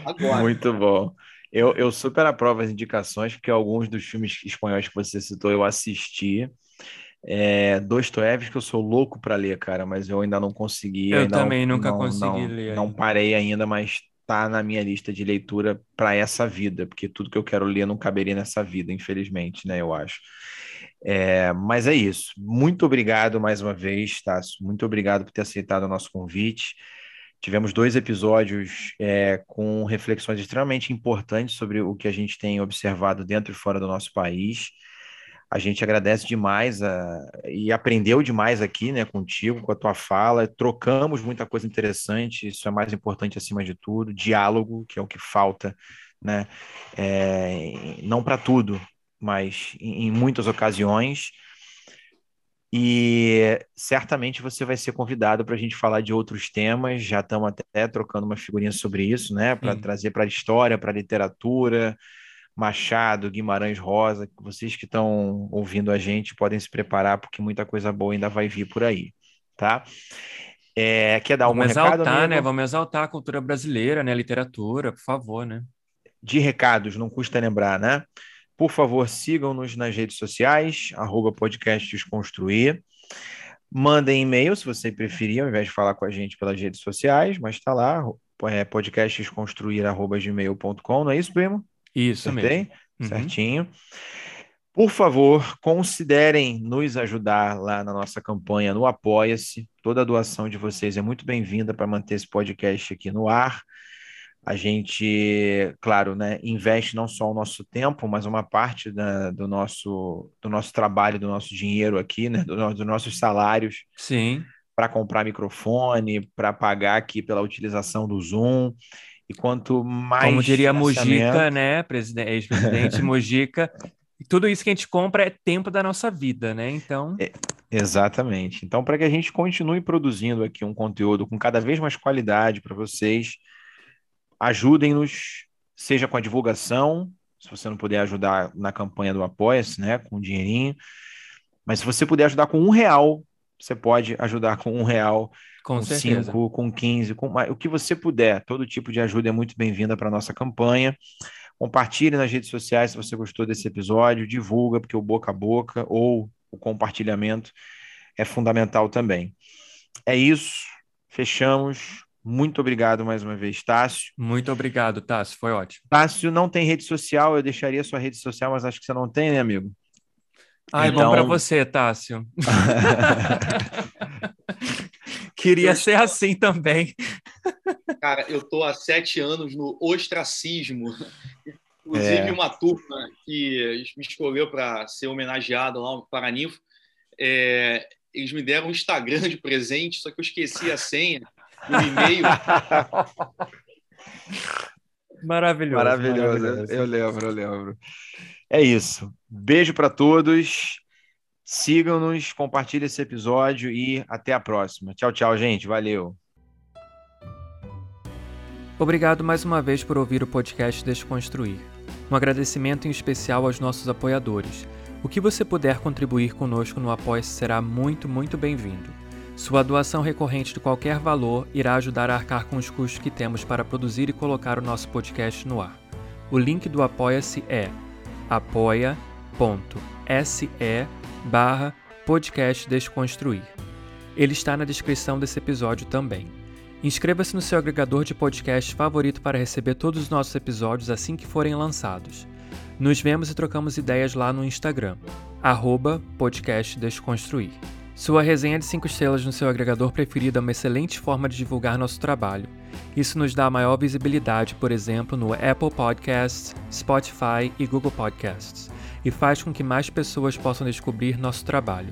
Speaker 2: agora. Muito bom. Eu, eu super aprovo as indicações, porque alguns dos filmes espanhóis que você citou eu assisti. É, Dostoiévski, que eu sou louco para ler, cara, mas eu ainda não consegui.
Speaker 1: Eu também
Speaker 2: não,
Speaker 1: nunca
Speaker 2: não,
Speaker 1: consegui
Speaker 2: não,
Speaker 1: ler.
Speaker 2: Não parei ainda, mas tá na minha lista de leitura para essa vida, porque tudo que eu quero ler não caberia nessa vida, infelizmente, né? Eu acho. É, mas é isso. Muito obrigado mais uma vez, Tássio. Muito obrigado por ter aceitado o nosso convite. Tivemos dois episódios é, com reflexões extremamente importantes sobre o que a gente tem observado dentro e fora do nosso país. A gente agradece demais a, e aprendeu demais aqui né, contigo, com a tua fala. Trocamos muita coisa interessante, isso é mais importante acima de tudo. Diálogo, que é o que falta, né? É, não para tudo, mas em, em muitas ocasiões. E certamente você vai ser convidado para a gente falar de outros temas. Já estamos até trocando uma figurinha sobre isso, né? Para trazer para a história, para a literatura. Machado, Guimarães Rosa, vocês que estão ouvindo a gente podem se preparar, porque muita coisa boa ainda vai vir por aí, tá? É, quer dar recado,
Speaker 1: exaltar, né? Vamos exaltar a cultura brasileira, né? A literatura, por favor, né?
Speaker 2: De recados, não custa lembrar, né? Por favor, sigam-nos nas redes sociais, arroba podcast Desconstruir. Mandem e-mail, se você preferir, ao invés de falar com a gente pelas redes sociais, mas está lá, é podcastdesconstruir.gmail.com, não é isso, primo?
Speaker 1: Isso Acertei? mesmo.
Speaker 2: Uhum. Certinho. Por favor, considerem nos ajudar lá na nossa campanha no Apoia-se. Toda a doação de vocês é muito bem-vinda para manter esse podcast aqui no ar. A gente, claro, né, investe não só o nosso tempo, mas uma parte da, do, nosso, do nosso trabalho, do nosso dinheiro aqui, né, do, dos nossos salários.
Speaker 1: Sim.
Speaker 2: Para comprar microfone, para pagar aqui pela utilização do Zoom. E quanto mais.
Speaker 1: Como diria Mujica, né? Ex-presidente Mujica, tudo isso que a gente compra é tempo da nossa vida, né? Então. É,
Speaker 2: exatamente. Então, para que a gente continue produzindo aqui um conteúdo com cada vez mais qualidade para vocês, ajudem-nos, seja com a divulgação, se você não puder ajudar na campanha do Apoia-se, né? Com um dinheirinho. Mas se você puder ajudar com um real, você pode ajudar com um real, com, com cinco, com quinze, com o que você puder. Todo tipo de ajuda é muito bem-vinda para a nossa campanha. Compartilhe nas redes sociais se você gostou desse episódio, divulga, porque o boca a boca ou o compartilhamento é fundamental também. É isso, fechamos. Muito obrigado mais uma vez, Tássio.
Speaker 1: Muito obrigado, Tássio, foi ótimo.
Speaker 2: Tássio não tem rede social, eu deixaria sua rede social, mas acho que você não tem, né, amigo?
Speaker 1: Ah, então... é bom para você, Tássio. Queria ser assim também.
Speaker 3: Cara, eu tô há sete anos no ostracismo. Inclusive, é. uma turma que me escolheu para ser homenageado lá no Paraninfo, é, eles me deram um Instagram de presente, só que eu esqueci a senha, o e-mail.
Speaker 1: Maravilhoso.
Speaker 2: Maravilhoso. Maravilhoso. Eu lembro, eu lembro. É isso. Beijo para todos. Sigam-nos, compartilhem esse episódio e até a próxima. Tchau, tchau, gente. Valeu.
Speaker 1: Obrigado mais uma vez por ouvir o podcast Desconstruir. Um agradecimento em especial aos nossos apoiadores. O que você puder contribuir conosco no apoia será muito, muito bem-vindo. Sua doação recorrente de qualquer valor irá ajudar a arcar com os custos que temos para produzir e colocar o nosso podcast no ar. O link do Apoia-se é apoia.se barra podcast Desconstruir. Ele está na descrição desse episódio também. Inscreva-se no seu agregador de podcast favorito para receber todos os nossos episódios assim que forem lançados. Nos vemos e trocamos ideias lá no Instagram, arroba podcast Desconstruir. Sua resenha de 5 estrelas no seu agregador preferido é uma excelente forma de divulgar nosso trabalho. Isso nos dá maior visibilidade, por exemplo, no Apple Podcasts, Spotify e Google Podcasts, e faz com que mais pessoas possam descobrir nosso trabalho.